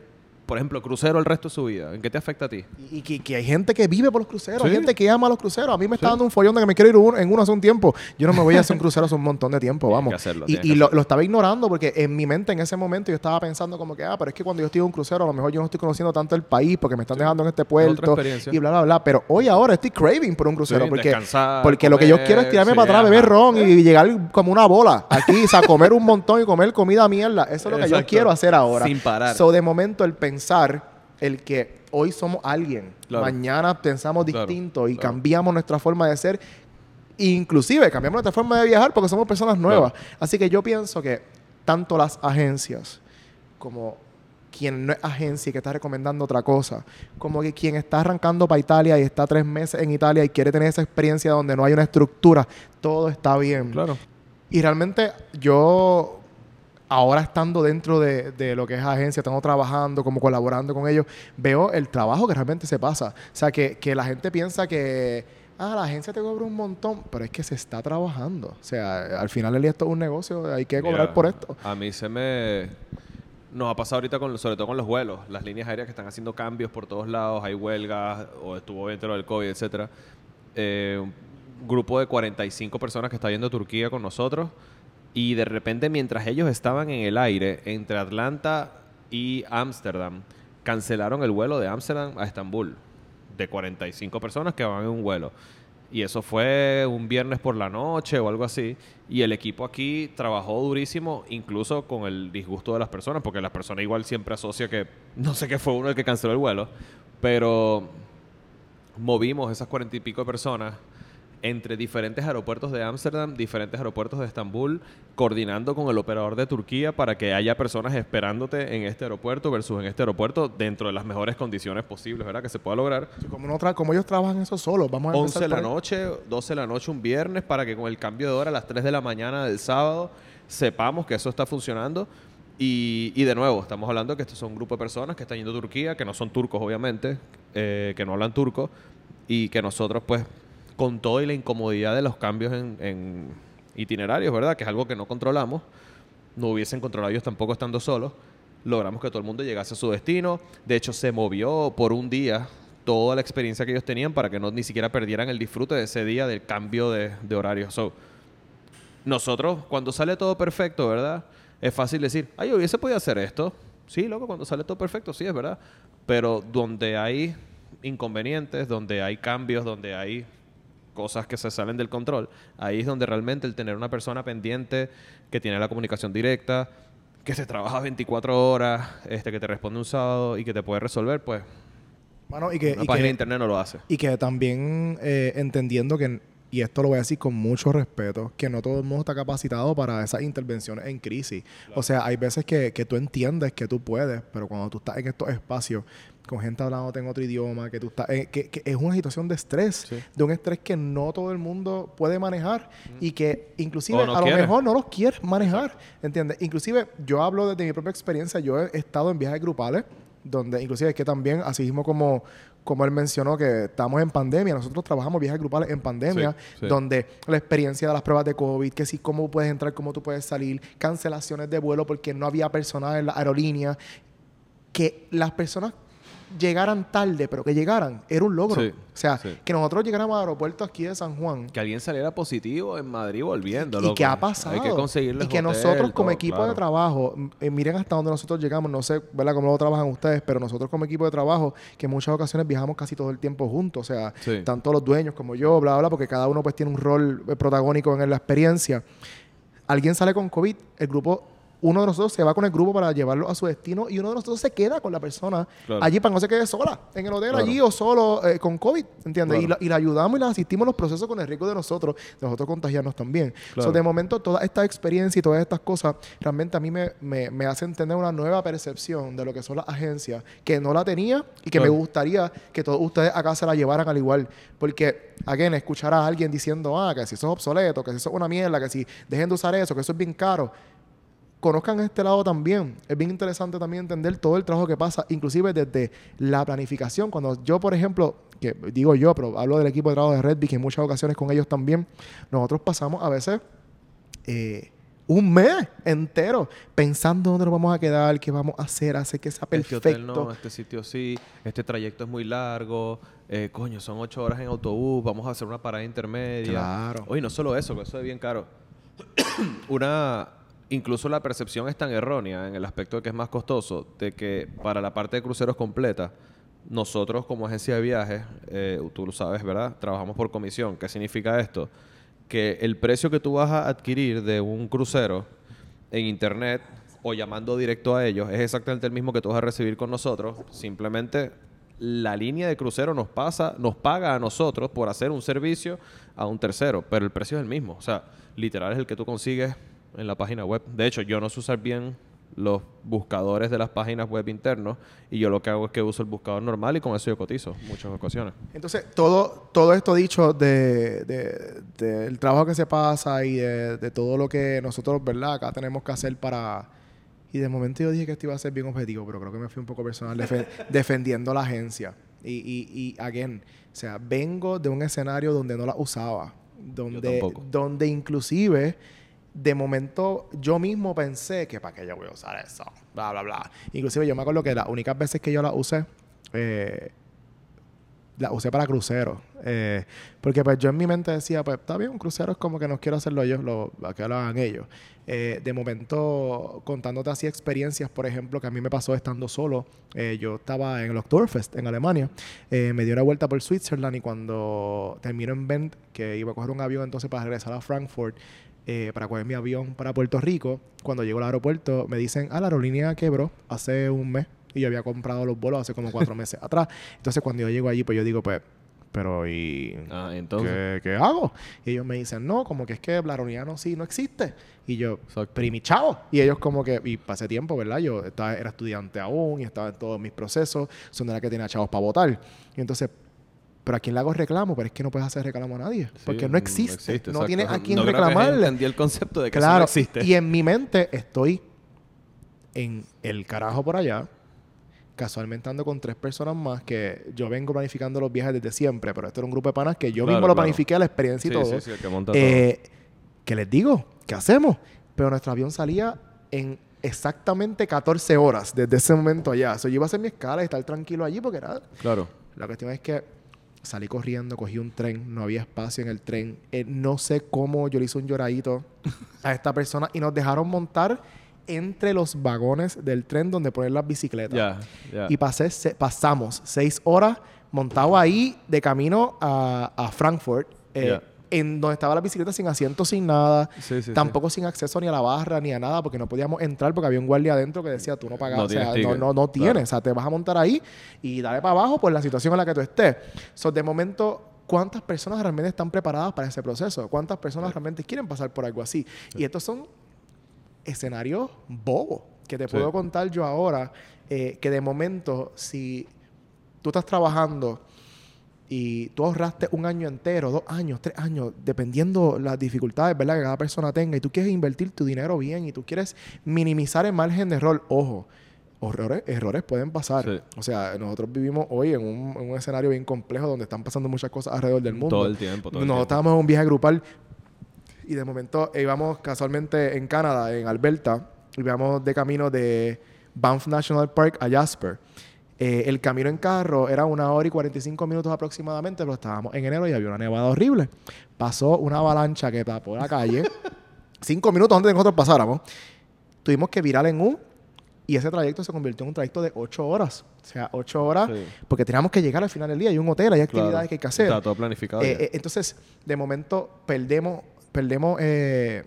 por ejemplo, crucero el resto de su vida. ¿En qué te afecta a ti? Y, y que, que hay gente que vive por los cruceros, hay gente que ama los cruceros. A mí me está dando un follón de que me quiero ir un- en uno hace un tiempo. Yo no me voy a hacer un crucero hace un montón de tiempo, vamos. que hacerlo, y tienes y que lo, estaba ignorando porque en mi mente en ese momento yo estaba pensando como que, ah, pero es que cuando yo estoy en un crucero a lo mejor yo no estoy conociendo tanto el país porque me están dejando en este puerto y bla, bla, bla. Pero hoy ahora estoy craving por un crucero porque, lo que yo quiero es tirarme para atrás, beber ron y llegar como una bola aquí, o sea, comer un montón y comer comida mierda. Eso es lo que yo quiero hacer ahora. Sin parar. So, de momento, el pensar el que hoy somos alguien, Claro. mañana pensamos Claro, distinto y claro. cambiamos nuestra forma de ser, inclusive cambiamos nuestra forma de viajar porque somos personas nuevas. Así que yo pienso que tanto las agencias como quien no es agencia y que está recomendando otra cosa, como que quien está arrancando para Italia y está tres meses en Italia y quiere tener esa experiencia donde no hay una estructura, todo está bien. Claro. Y realmente yo, ahora estando dentro de, de lo que es agencia, estando trabajando, como colaborando con ellos, veo el trabajo que realmente se pasa. O sea, que, que la gente piensa que, ah, la agencia te cobra un montón, pero es que se está trabajando. O sea, al final del día esto es un negocio, hay que cobrar Mira, por esto. A mí se me... Nos ha pasado ahorita, con, sobre todo con los vuelos. Las líneas aéreas que están haciendo cambios por todos lados. Hay huelgas, o estuvo dentro del COVID, etcétera. Eh, un grupo de 45 personas que está yendo a Turquía con nosotros. Y de repente, mientras ellos estaban en el aire, entre Atlanta y Ámsterdam, cancelaron el vuelo de Ámsterdam a Estambul. De 45 personas que van en un vuelo. Y eso fue un viernes por la noche o algo así. Y el equipo aquí trabajó durísimo, incluso con el disgusto de las personas, porque la persona igual siempre asocia que no sé qué fue uno el que canceló el vuelo. Pero movimos esas cuarenta y pico de personas entre diferentes aeropuertos de Ámsterdam, diferentes aeropuertos de Estambul, coordinando con el operador de Turquía para que haya personas esperándote en este aeropuerto versus en este aeropuerto dentro de las mejores condiciones posibles, ¿verdad? Que se pueda lograr. Como, no tra- como ellos trabajan eso solos, vamos a 11 empezar de la noche, 12 de la noche un viernes para que con el cambio de hora a las 3 de la mañana del sábado sepamos que eso está funcionando. Y, y de nuevo, estamos hablando de que estos son un grupo de personas que están yendo a Turquía, que no son turcos obviamente, eh, que no hablan turco y que nosotros pues con todo y la incomodidad de los cambios en, itinerarios, ¿verdad? Que es algo que no controlamos, no hubiesen controlado ellos tampoco estando solos, logramos que todo el mundo llegase a su destino. De hecho, se movió por un día toda la experiencia que ellos tenían para que no ni siquiera perdieran el disfrute de ese día del cambio de, horario. So, nosotros, cuando sale todo perfecto, ¿verdad? Es fácil decir, ay, hubiese podido hacer esto. Sí, loco, cuando sale todo perfecto, sí, es verdad. Pero donde hay inconvenientes, donde hay cambios, donde hay cosas que se salen del control, ahí es donde realmente el tener una persona pendiente que tiene la comunicación directa, que se trabaja 24 horas, este, que te responde un sábado y que te puede resolver, pues Mano, y que, una y página que- de internet no lo hace. Y que también eh, entendiendo que, y esto lo voy a decir con mucho respeto, que no todo el mundo está capacitado para esas intervenciones en crisis. O sea, hay veces que, que tú entiendes que tú puedes, pero cuando tú estás en estos espacios con gente hablando en otro idioma, que tú estás, eh, que, que es una situación de estrés, Sí. de un estrés que no todo el mundo puede manejar y que inclusive no a quiere. lo mejor no los quieres manejar, ¿entiendes? Inclusive yo hablo desde mi propia experiencia, yo he estado en viajes grupales, donde inclusive es que también, así mismo como, como él mencionó que estamos en pandemia, nosotros trabajamos viajes grupales en pandemia, Sí, sí. donde la experiencia de las pruebas de COVID, que si cómo puedes entrar, cómo tú puedes salir, cancelaciones de vuelo porque no había personal en la aerolínea, que las personas llegaran tarde, pero que llegaran, era un logro. Sí, o sea, sí. que nosotros llegáramos al aeropuerto aquí de San Juan Que alguien saliera positivo en Madrid volviendo. y loco. que ha pasado. Hay que conseguirles y que hotel, nosotros como todo, equipo claro. de trabajo, eh, miren hasta donde nosotros llegamos, no sé, ¿verdad? Cómo lo trabajan ustedes, pero nosotros como equipo de trabajo, que en muchas ocasiones viajamos casi todo el tiempo juntos, o sea, Sí. tanto los dueños como yo, bla, bla, porque cada uno pues tiene un rol eh, protagónico en la experiencia. Alguien sale con COVID, el grupo... Uno de nosotros se va con el grupo para llevarlo a su destino y uno de nosotros se queda con la persona Claro. allí para que no se quede sola en el hotel Claro. allí o solo eh, con COVID, ¿entiendes? Y, la, y la ayudamos y la asistimos en los procesos con el riesgo de nosotros, de nosotros contagiarnos también. So, de momento, toda esta experiencia y todas estas cosas realmente a mí me, me, me hacen tener una nueva percepción de lo que son las agencias, que no la tenía y que me gustaría que todos ustedes acá se la llevaran al igual. Porque, again, escuchar a alguien diciendo, ah, que si eso es obsoleto, que si eso es una mierda, que si dejen de usar eso, que eso es bien caro. Conozcan este lado también. Es bien interesante también entender todo el trabajo que pasa, inclusive desde la planificación. Cuando yo, por ejemplo, que digo yo, pero hablo del equipo de trabajo de Redby, que en muchas ocasiones con ellos también, nosotros pasamos a veces eh, un mes entero pensando dónde nos vamos a quedar, qué vamos a hacer, hacer que sea perfecto. Este hotel no, este sitio sí, este trayecto es muy largo, eh, coño, son ocho horas en autobús, vamos a hacer una parada intermedia. Claro. Oye, no solo eso, eso es bien caro. una, incluso la percepción es tan errónea en el aspecto de que es más costoso, de que para la parte de cruceros completa, nosotros como agencia de viajes, eh, tú lo sabes, ¿verdad? Trabajamos por comisión. ¿Qué significa esto? Que el precio que tú vas a adquirir de un crucero en internet o llamando directo a ellos es exactamente el mismo que tú vas a recibir con nosotros. Simplemente la línea de crucero nos pasa, nos paga a nosotros por hacer un servicio a un tercero, pero el precio es el mismo. O sea, literal es el que tú consigues en la página web. De hecho, yo no sé usar bien los buscadores de las páginas web internos y yo lo que hago es que uso el buscador normal y con eso yo cotizo muchas ocasiones. Entonces, todo, todo esto dicho de, de- del trabajo que se pasa y de, de todo lo que nosotros, ¿verdad? Acá tenemos que hacer para... Y de momento yo dije que esto iba a ser bien objetivo, pero creo que me fui un poco personal defe- defendiendo la agencia. Y, y, y, again, o sea, vengo de un escenario donde no la usaba. Donde, donde inclusive de momento yo mismo pensé que para qué yo voy a usar eso, bla, bla, bla. Inclusive yo me acuerdo que las únicas veces que yo la usé, eh, la usé para cruceros. Eh, porque pues yo en mi mente decía, pues está bien, un crucero es como que no quiero hacerlo yo, lo, que lo hagan ellos. Eh, de momento, contándote así experiencias, por ejemplo, que a mí me pasó estando solo. yo estaba en el Oktoberfest en Alemania. Me dio una vuelta por Switzerland y cuando termino en Bend, que iba a coger un avión entonces para regresar a Frankfurt, eh, para coger mi avión para Puerto Rico, cuando llego al aeropuerto me dicen, ah, la aerolínea quebró hace un mes y yo había comprado los vuelos hace como cuatro meses atrás. Entonces cuando yo llego allí, pues yo digo, pues, pero ¿y Ah, entonces. ¿qué, qué hago? Y ellos me dicen, no, como que es que la aerolínea no, sí, no existe. Y yo, Exacto. pero ¿y mi chavo? Y ellos como que, y pasé tiempo, ¿verdad? Yo estaba, era estudiante aún y estaba en todos mis procesos, son de la que tenía chavos para votar. Y entonces, ¿pero a quién le hago reclamo? Pero es que no puedes hacer reclamo a nadie. Sí, porque no existe. no exacto. tienes a quién No reclamarle. entendí el concepto de que eso Claro, no existe. y en mi mente estoy en el carajo por allá, casualmente ando con tres personas más que yo vengo planificando los viajes desde siempre, pero este era un grupo de panas que yo Claro, mismo lo claro. planifiqué, la experiencia y Sí, todo. sí, sí, el que monta Eh, ¿Qué les digo? ¿Qué hacemos? Pero nuestro avión salía en exactamente 14 horas desde ese momento allá. O sea, yo iba a hacer mi escala y estar tranquilo allí porque era... Claro. La cuestión es que salí corriendo, cogí un tren, no había espacio en el tren. Eh, no sé cómo yo le hice un lloradito a esta persona y nos dejaron montar entre los vagones del tren donde poner las bicicletas. Ya, ya. Y pasé, se- pasamos seis horas montado ahí de camino a, a Frankfurt, eh, Ya. En donde estaba la bicicleta sin asiento, sin nada, Sí, sí, tampoco sin acceso ni a la barra ni a nada, porque no podíamos entrar porque había un guardia adentro que decía tú no pagas, No o sea, tienes no, no, no tienes, Claro. o sea, te vas a montar ahí y dale para abajo por la situación en la que tú estés. So, de momento, ¿cuántas personas realmente están preparadas para ese proceso? ¿Cuántas personas realmente quieren pasar por algo así? Y estos son escenarios bobos que te puedo contar yo ahora, eh, que de momento, si tú estás trabajando y tú ahorraste un año entero, dos años, tres años, dependiendo las dificultades, ¿verdad? Que cada persona tenga, y tú quieres invertir tu dinero bien y tú quieres minimizar el margen de error, ojo, errores, errores pueden pasar. Sí. O sea, nosotros vivimos hoy en un, en un escenario bien complejo donde están pasando muchas cosas alrededor del mundo. Todo el tiempo, todo el Nosotros tiempo. estábamos en un viaje grupal y de momento íbamos casualmente en Canadá, en Alberta, y íbamos de camino de Banff National Park a Jasper. Eh, el camino en carro era una hora y 45 minutos aproximadamente, pero estábamos en enero y había una nevada horrible. Pasó una avalancha que tapó la calle. Cinco minutos antes de que nosotros pasáramos, tuvimos que virar en U y ese trayecto se convirtió en un trayecto de ocho horas. O sea, ocho horas, Sí. porque teníamos que llegar al final del día. Hay un hotel, hay actividades Claro. que hay que hacer. Está todo planificado. Eh, eh, entonces, de momento, perdemos, perdemos eh,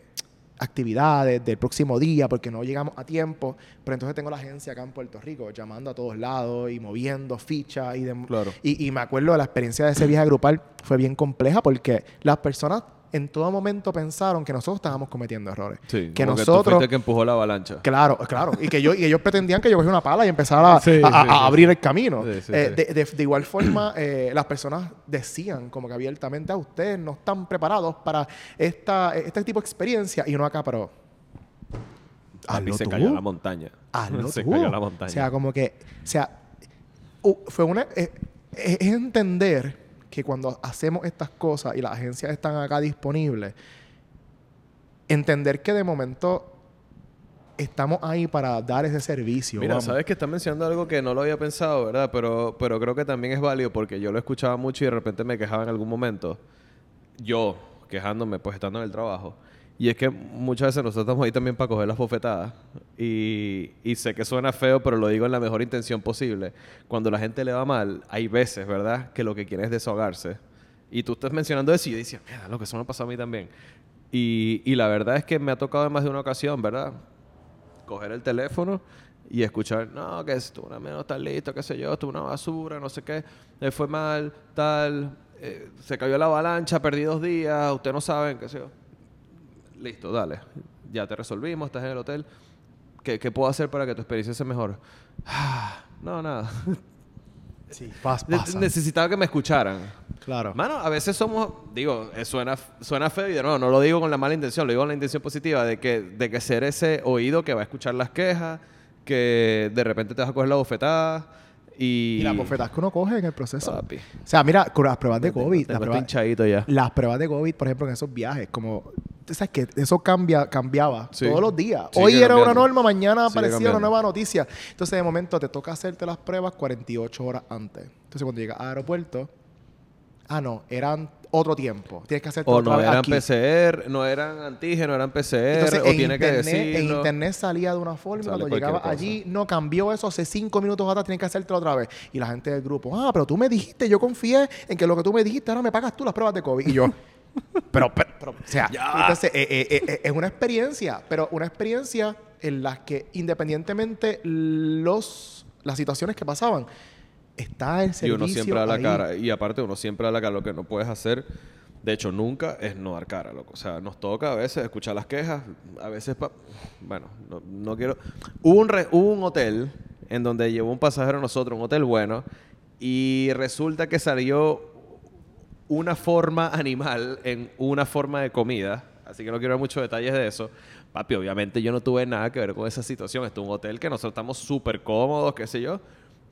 actividades del próximo día porque no llegamos a tiempo. Pero entonces tengo la agencia acá en Puerto Rico llamando a todos lados y moviendo fichas y, Claro. y, y me acuerdo de la experiencia de ese viaje grupal fue bien compleja porque las personas en todo momento pensaron que nosotros estábamos cometiendo errores. sí, que como que tú nosotros fuiste el que empujó la avalancha. Claro, claro. Y que yo, y ellos pretendían que yo cogiera una pala y empezara a, Sí, a- a- sí, a sí, abrir sí. el camino. Sí, sí, Eh, sí. De, de- de igual forma, eh, las personas decían como que abiertamente, a ustedes no están preparados para esta, este tipo de experiencia. Y uno acá, pero... Hazlo se tú. cayó la montaña. Hazlo se tú. cayó la montaña. O sea, como que... O sea, fue una... eh, es entender que cuando hacemos estas cosas y las agencias están acá disponibles, entender que de momento estamos ahí para dar ese servicio. Mira, vamos. sabes que estás mencionando algo que no lo había pensado, ¿verdad? Pero, pero creo que también es válido porque yo lo escuchaba mucho y de repente me quejaba en algún momento. Yo, quejándome, pues estando en el trabajo. Y es que muchas veces nosotros estamos ahí también para coger las bofetadas. Y, y sé que suena feo, pero lo digo en la mejor intención posible. Cuando la gente le va mal, hay veces, ¿verdad? Que lo que quiere es desahogarse. Y tú estás mencionando eso y yo decía, mira, lo que eso me ha pasado a mí también. Y, la verdad es que me ha tocado en más de una ocasión, ¿verdad? coger el teléfono y escuchar, no, que esto una menos está listo, qué sé yo, esto una basura, no sé qué, le fue mal, tal, eh, se cayó la avalancha, perdí dos días, ustedes no saben, qué sé yo. Listo, dale, ya te resolvimos, estás en el hotel. ¿Qué, qué puedo hacer para que tu experiencia sea mejor? Ah, no, nada. Sí, pas-. Necesitaba que me escucharan. Claro. Mano, a veces somos, digo, eh, suena, suena feo y de nuevo, no lo digo con la mala intención, lo digo con la intención positiva de que, de que ser ese oído que va a escuchar las quejas, que de repente te vas a coger la bofetada y... Y las que uno coge en el proceso. Papi. O sea, mira, con las pruebas de COVID, Te las pruebas, hinchadito ya. las pruebas de COVID, por ejemplo, en esos viajes, como, tú sabes que eso cambia, cambiaba Sí. todos los días. Hoy era una norma, mañana aparecía una nueva noticia. Entonces, de momento, te toca hacerte las pruebas 48 horas antes. Entonces, cuando llegas al aeropuerto, ah, no, eran otro tiempo. Tienes que hacerte O otra no vez eran aquí. PCR, no eran antígenos, eran PCR, Entonces, o en tiene que internet, en internet salía de una forma y cuando llegaba cosa. allí, no cambió eso hace cinco minutos atrás, tienes que hacértelo otra vez. Y la gente del grupo, ah, pero tú me dijiste, yo confié en que lo que tú me dijiste, ahora me pagas tú las pruebas de COVID. Y yo, pero, pero, pero, o sea, entonces eh, eh, eh, es una experiencia, pero una experiencia en la que independientemente los, las situaciones que pasaban, está el Y servicio uno siempre da la ahí. cara. Y aparte, uno siempre da la cara. Lo que no puedes hacer, de hecho, nunca es no dar cara, loco. O sea, nos toca a veces escuchar las quejas. A veces, pa- bueno, no, no quiero. Hubo un, re- hubo un hotel en donde llevó un pasajero a nosotros, un hotel bueno, y resulta que salió una forma animal en una forma de comida. Así que no quiero dar muchos detalles de eso. Papi, obviamente yo no tuve nada que ver con esa situación. Esto es un hotel que nosotros estamos súper cómodos, qué sé yo.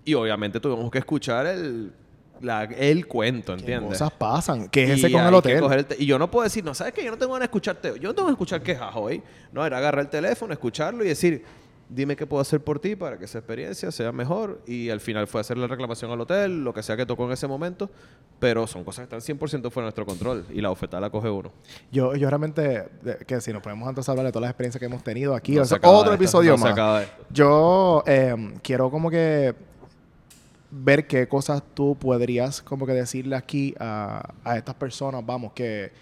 Y obviamente tuvimos que escuchar el, la- el cuento, ¿Qué ¿entiendes? cosas pasan? ¿Qué es ese con el que hotel? el y yo no puedo decir, no, ¿sabes qué? Yo no tengo ganas de escucharte. Yo no tengo que escuchar quejas hoy. No, era agarrar el teléfono, escucharlo y decir, dime qué puedo hacer por ti para que esa experiencia sea mejor. Y al final fue hacer la reclamación al hotel, lo que sea que tocó en ese momento. Pero son cosas que están 100% fuera de nuestro control. Y la oferta la coge uno. Yo, yo realmente, que si nos ponemos antes a hablar de todas las experiencias que hemos tenido aquí, No o se sea, acaba otro esto, episodio no más. Yo eh, quiero como que ver qué cosas tú podrías como que decirle aquí a, a estas personas, vamos, que,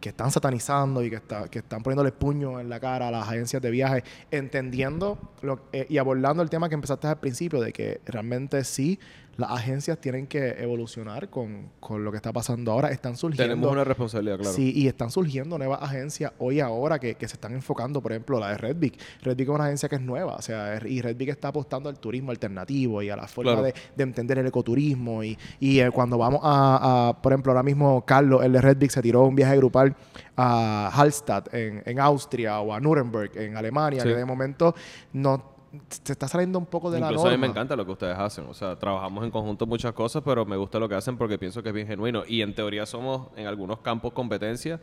que están satanizando y que, está, que están poniéndole puño en la cara a las agencias de viaje, entendiendo lo- eh, y abordando el tema que empezaste al principio, de que realmente sí, las agencias tienen que evolucionar con, con lo que está pasando ahora. Están surgiendo... Tenemos una responsabilidad, claro. Sí, y están surgiendo nuevas agencias hoy ahora que, que se están enfocando, por ejemplo, la de Redvic. Redvic es una agencia que es nueva, o sea, y Redvic está apostando al turismo alternativo y a la forma Claro. de, de entender el ecoturismo. Y, y eh, cuando vamos a, a, por ejemplo, ahora mismo Carlos, el de Redvic, se tiró un viaje grupal a Hallstatt en, en Austria o a Nuremberg en Alemania, Sí. que de momento no se está saliendo un poco de Incluso la a norma. mí me encanta lo que ustedes hacen. O sea, trabajamos en conjunto muchas cosas, pero me gusta lo que hacen porque pienso que es bien genuino. Y en teoría somos en algunos campos competencia,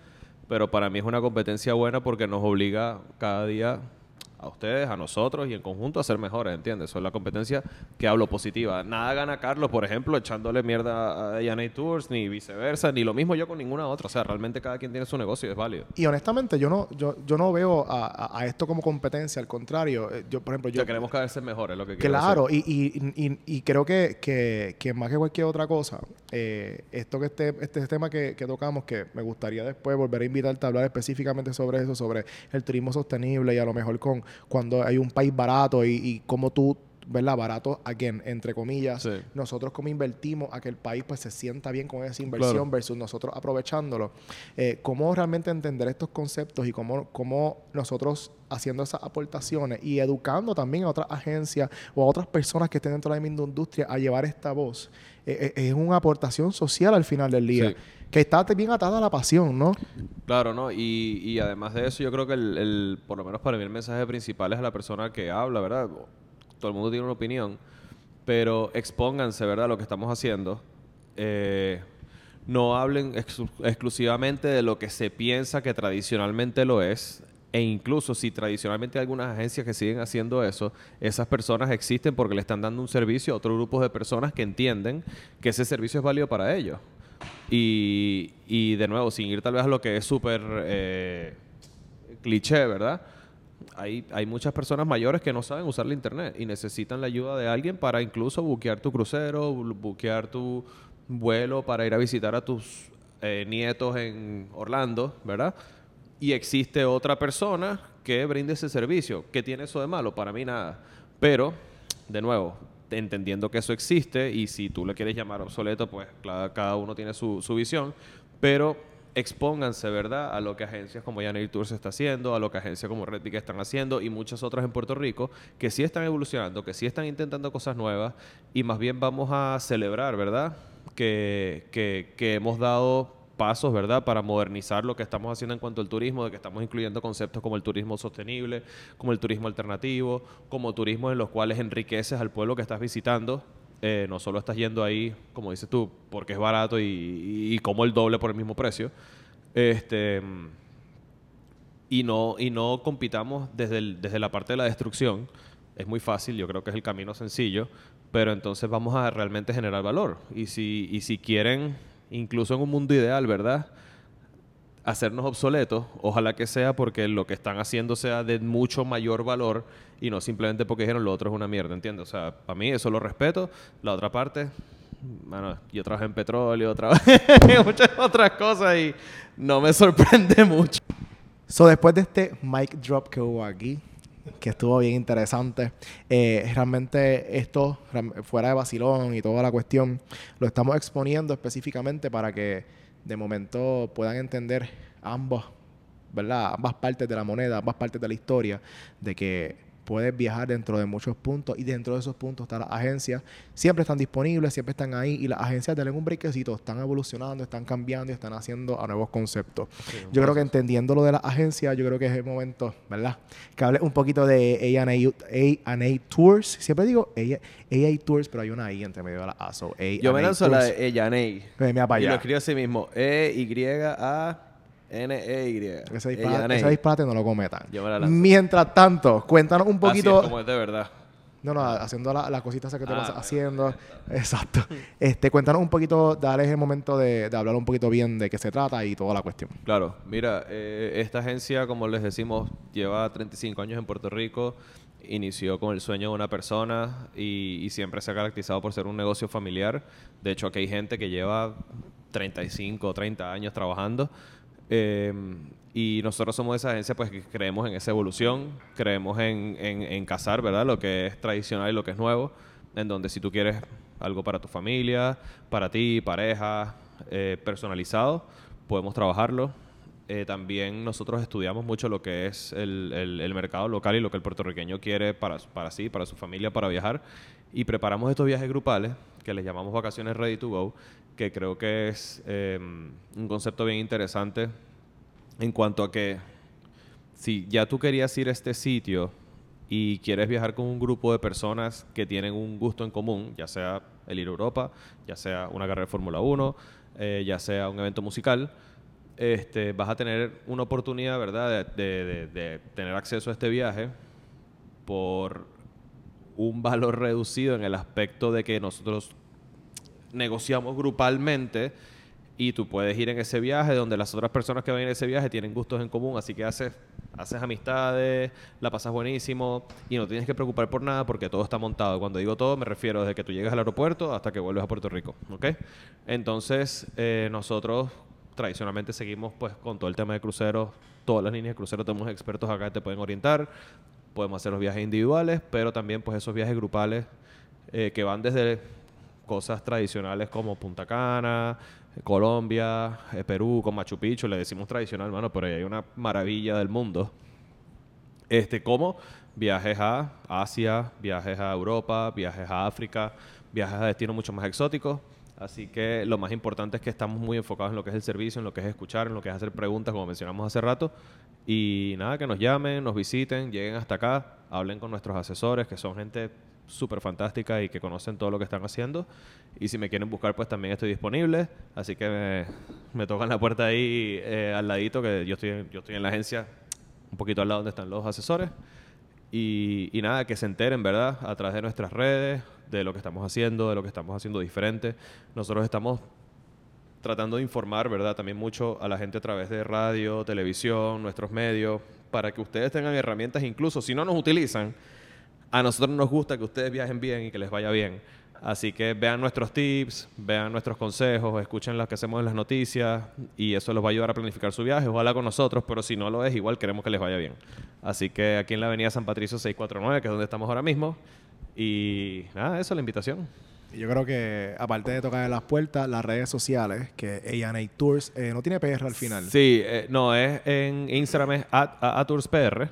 pero para mí es una competencia buena porque nos obliga cada día a ustedes, a nosotros y en conjunto a ser mejores, ¿entiendes? Eso es la competencia que hablo positiva. Nada gana Carlos, por ejemplo, echándole mierda a Yanay Tours, ni viceversa, ni lo mismo yo con ninguna otra. O sea, realmente cada quien tiene su negocio y es válido. Y honestamente, yo no, yo, yo no veo a, esto como competencia, al contrario. Eh, Yo, por ejemplo, Yo queremos cada vez ser mejores, es lo que quiero Claro, decir. y, y, y, y creo que, que, que más que cualquier otra cosa, eh, esto que este, este tema que, que tocamos, que me gustaría después volver a invitarte a hablar específicamente sobre eso, sobre el turismo sostenible y a lo mejor con cuando hay un país barato y, y cómo tú, ¿verdad? Barato, again, entre comillas, Sí. nosotros como invertimos a que el país pues se sienta bien con esa inversión Claro. versus nosotros aprovechándolo. Eh, cómo realmente entender estos conceptos y cómo, cómo nosotros haciendo esas aportaciones y educando también a otras agencias o a otras personas que estén dentro de la misma industria a llevar esta voz. Eh, eh, es una aportación social al final del día. Sí. Que está bien atada a la pasión, ¿no? Claro, ¿no? Y, y además de eso, yo creo que el, el- por lo menos para mí el mensaje principal es a la persona que habla, ¿verdad? Todo el mundo tiene una opinión, pero expónganse, ¿verdad? Lo que estamos haciendo. Eh, no hablen exclu- exclusivamente de lo que se piensa que tradicionalmente lo es. E incluso si tradicionalmente hay algunas agencias que siguen haciendo eso, esas personas existen porque le están dando un servicio a otro grupo de personas que entienden que ese servicio es válido para ellos. Y, y de nuevo, sin ir tal vez a lo que es súper eh, cliché, ¿verdad? Hay, hay muchas personas mayores que no saben usar la internet y necesitan la ayuda de alguien para incluso buquear tu crucero, bu- buquear tu vuelo para ir a visitar a tus eh, nietos en Orlando, ¿verdad? Y existe otra persona que brinde ese servicio. ¿Qué tiene eso de malo? Para mí nada. Pero, de nuevo, entendiendo que eso existe y si tú le quieres llamar obsoleto, pues cada uno tiene su, su visión. Pero expónganse, ¿verdad? A lo que agencias como Yaneir Tours está haciendo, a lo que agencias como Red Ticket están haciendo y muchas otras en Puerto Rico que sí están evolucionando, que sí están intentando cosas nuevas y más bien vamos a celebrar, ¿verdad? Que, que hemos dado pasos, ¿verdad?, para modernizar lo que estamos haciendo en cuanto al turismo, de que estamos incluyendo conceptos como el turismo sostenible, como el turismo alternativo, como turismos en los cuales enriqueces al pueblo que estás visitando. Eh, no solo estás yendo ahí, como dices tú, porque es barato y, como el doble por el mismo precio. Este, y no, y no compitamos desde, desde la parte de la destrucción. Es muy fácil, yo creo que es el camino sencillo, pero entonces vamos a realmente generar valor. Y si, y si quieren, incluso en un mundo ideal, ¿verdad? Hacernos obsoletos, ojalá que sea porque lo que están haciendo sea de mucho mayor valor y no simplemente porque dijeron lo otro es una mierda, ¿entiendes? O sea, para mí eso lo respeto. La otra parte, bueno, yo trabajé en petróleo, trabajé en muchas otras cosas y no me sorprende mucho. So, después de este mic drop que hubo aquí, que estuvo bien interesante, eh, realmente esto, fuera de vacilón y toda la cuestión, lo estamos exponiendo específicamente para que de momento puedan entender ambos, ¿verdad? Ambas partes de la moneda, ambas partes de la historia, de que puedes viajar dentro de muchos puntos y dentro de esos puntos están las agencias. Siempre están disponibles, siempre están ahí y las agencias tienen un brequecito, están evolucionando, están cambiando y están haciendo a nuevos conceptos. yo creo que entendiendo lo de las agencias, yo creo que es el momento, ¿verdad? Que hable un poquito de A&A A&A Tours. Siempre digo A&A Tours, pero hay una I entre medio de la A. So, Yo me A&A lanzo la de. Pues mira para Y lo allá. escribo así mismo. E-Y-A-N-E-Y. Ese disparate, ese disparate no lo cometan. Yo me la lanzo. Mientras tanto, cuéntanos un Así poquito. es como es de verdad. No, no, haciendo la- las cositas esas que te Ah, vas haciendo. Exacto. Este, cuéntanos un poquito, dale el momento de, de hablar un poquito bien de qué se trata y toda la cuestión. Claro, mira, eh, esta agencia, como les decimos, lleva 35 años en Puerto Rico. Inició con el sueño de una persona y, y siempre se ha caracterizado por ser un negocio familiar. De hecho, aquí hay gente que lleva 35 o 30 años trabajando. Eh, y nosotros somos esa agencia pues que creemos en esa evolución, creemos en, en, en casar, ¿verdad? Lo que es tradicional y lo que es nuevo, en donde si tú quieres algo para tu familia, para ti, pareja, eh, personalizado, podemos trabajarlo. Eh, también nosotros estudiamos mucho lo que es el, el- el mercado local y lo que el puertorriqueño quiere para, para sí, para su familia, para viajar. Y preparamos estos viajes grupales, que les llamamos vacaciones ready to go, que creo que es eh, un concepto bien interesante en cuanto a que si ya tú querías ir a este sitio y quieres viajar con un grupo de personas que tienen un gusto en común, ya sea el ir a Europa, ya sea una carrera de Fórmula 1, eh, ya sea un evento musical, este, vas a tener una oportunidad, ¿verdad?, de, tener acceso a este viaje por un valor reducido en el aspecto de que nosotros negociamos grupalmente y tú puedes ir en ese viaje donde las otras personas que van en ese viaje tienen gustos en común, así que haces, haces amistades, la pasas buenísimo y no tienes que preocupar por nada porque todo está montado. Cuando digo todo me refiero desde que tú llegas al aeropuerto hasta que vuelves a Puerto Rico, ¿ok? Entonces eh, nosotros tradicionalmente seguimos pues con todo el tema de cruceros, todas las líneas de cruceros tenemos expertos acá que te pueden orientar, podemos hacer los viajes individuales, pero también pues esos viajes grupales eh, que van desde cosas tradicionales como Punta Cana, Colombia, eh, Perú, con Machu Picchu, le decimos tradicional, mano, pero ahí hay una maravilla del mundo. Este, como viajes a Asia, viajes a Europa, viajes a África, viajes a destinos mucho más exóticos. Así que lo más importante es que estamos muy enfocados en lo que es el servicio, en lo que es escuchar, en lo que es hacer preguntas, como mencionamos hace rato. Y nada, que nos llamen, nos visiten, lleguen hasta acá, hablen con nuestros asesores, que son gente súper fantástica y que conocen todo lo que están haciendo. Y si me quieren buscar, pues también estoy disponible. Así que me, me tocan la puerta ahí eh, al ladito, que yo estoy, yo estoy en la agencia un poquito al lado donde están los asesores. Y, y nada, que se enteren, ¿verdad? A través de nuestras redes, de lo que estamos haciendo, de lo que estamos haciendo diferente. Nosotros estamos tratando de informar, ¿verdad? También mucho a la gente a través de radio, televisión, nuestros medios, para que ustedes tengan herramientas, incluso si no nos utilizan, a nosotros nos gusta que ustedes viajen bien y que les vaya bien. Así que vean nuestros tips, vean nuestros consejos, escuchen lo que hacemos en las noticias y eso les va a ayudar a planificar su viaje. Ojalá con nosotros, pero si no lo es, igual queremos que les vaya bien. Así que aquí en la avenida San Patricio 649, que es donde estamos ahora mismo. Y nada, eso es la invitación. Yo creo que, aparte de tocar en las puertas, las redes sociales, que A&A Tours, eh, no tiene PR al final. Sí, eh, no, es en Instagram es at, a- @tourspr.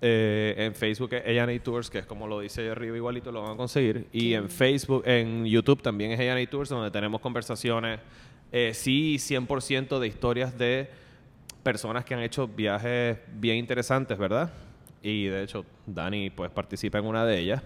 Eh, en Facebook es A&A Tours, que es como lo dice arriba, igualito lo van a conseguir. Y en Facebook, en YouTube también es A&A Tours, donde tenemos conversaciones, eh, sí, 100% de historias de personas que han hecho viajes bien interesantes, ¿verdad? Y de hecho, Dani pues participa en una de ellas.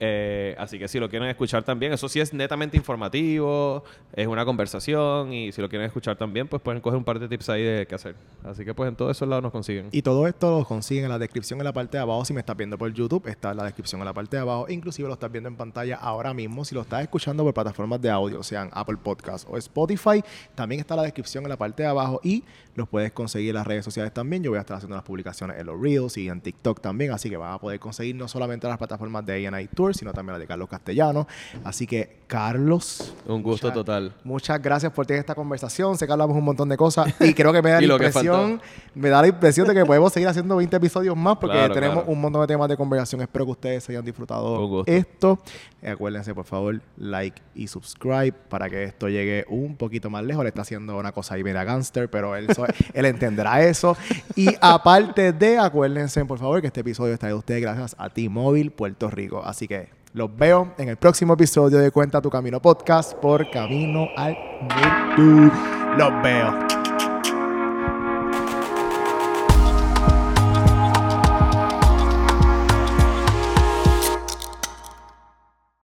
Eh, así que si lo quieren escuchar también, eso sí es netamente informativo, es una conversación y si lo quieren escuchar también, pues pueden coger un par de tips ahí de qué hacer. Así que pues en todos esos lados nos consiguen. Y todo esto lo consiguen en la descripción en la parte de abajo. Si me estás viendo por YouTube, está en la descripción en la parte de abajo. Inclusive lo estás viendo en pantalla ahora mismo. Si lo estás escuchando por plataformas de audio, sean Apple Podcast o Spotify, también está la descripción en la parte de abajo y los puedes conseguir en las redes sociales también. Yo voy a estar haciendo las publicaciones en los Reels y en TikTok también. Así que vas a poder conseguir no solamente las plataformas de A&I Tour, sino también las de Carlos Castellano. Así que, Carlos... Un gusto muchas- total. Muchas gracias por tener esta conversación. Sé que hablamos un montón de cosas y creo que me da la impresión, me da la impresión de que podemos seguir haciendo 20 episodios más porque Claro, tenemos claro. un montón de temas de conversación. Espero que ustedes hayan disfrutado esto. Eh, acuérdense, por favor, like y subscribe para que esto llegue un poquito más lejos. Le está haciendo una cosa ahí media gangster, pero él, so- él entenderá eso. Y aparte de, acuérdense, por favor, que este episodio está de ustedes gracias a T-Mobile Puerto Rico. Así que los veo en el próximo episodio de Cuenta tu Camino Podcast por Camino al Norte. Los veo.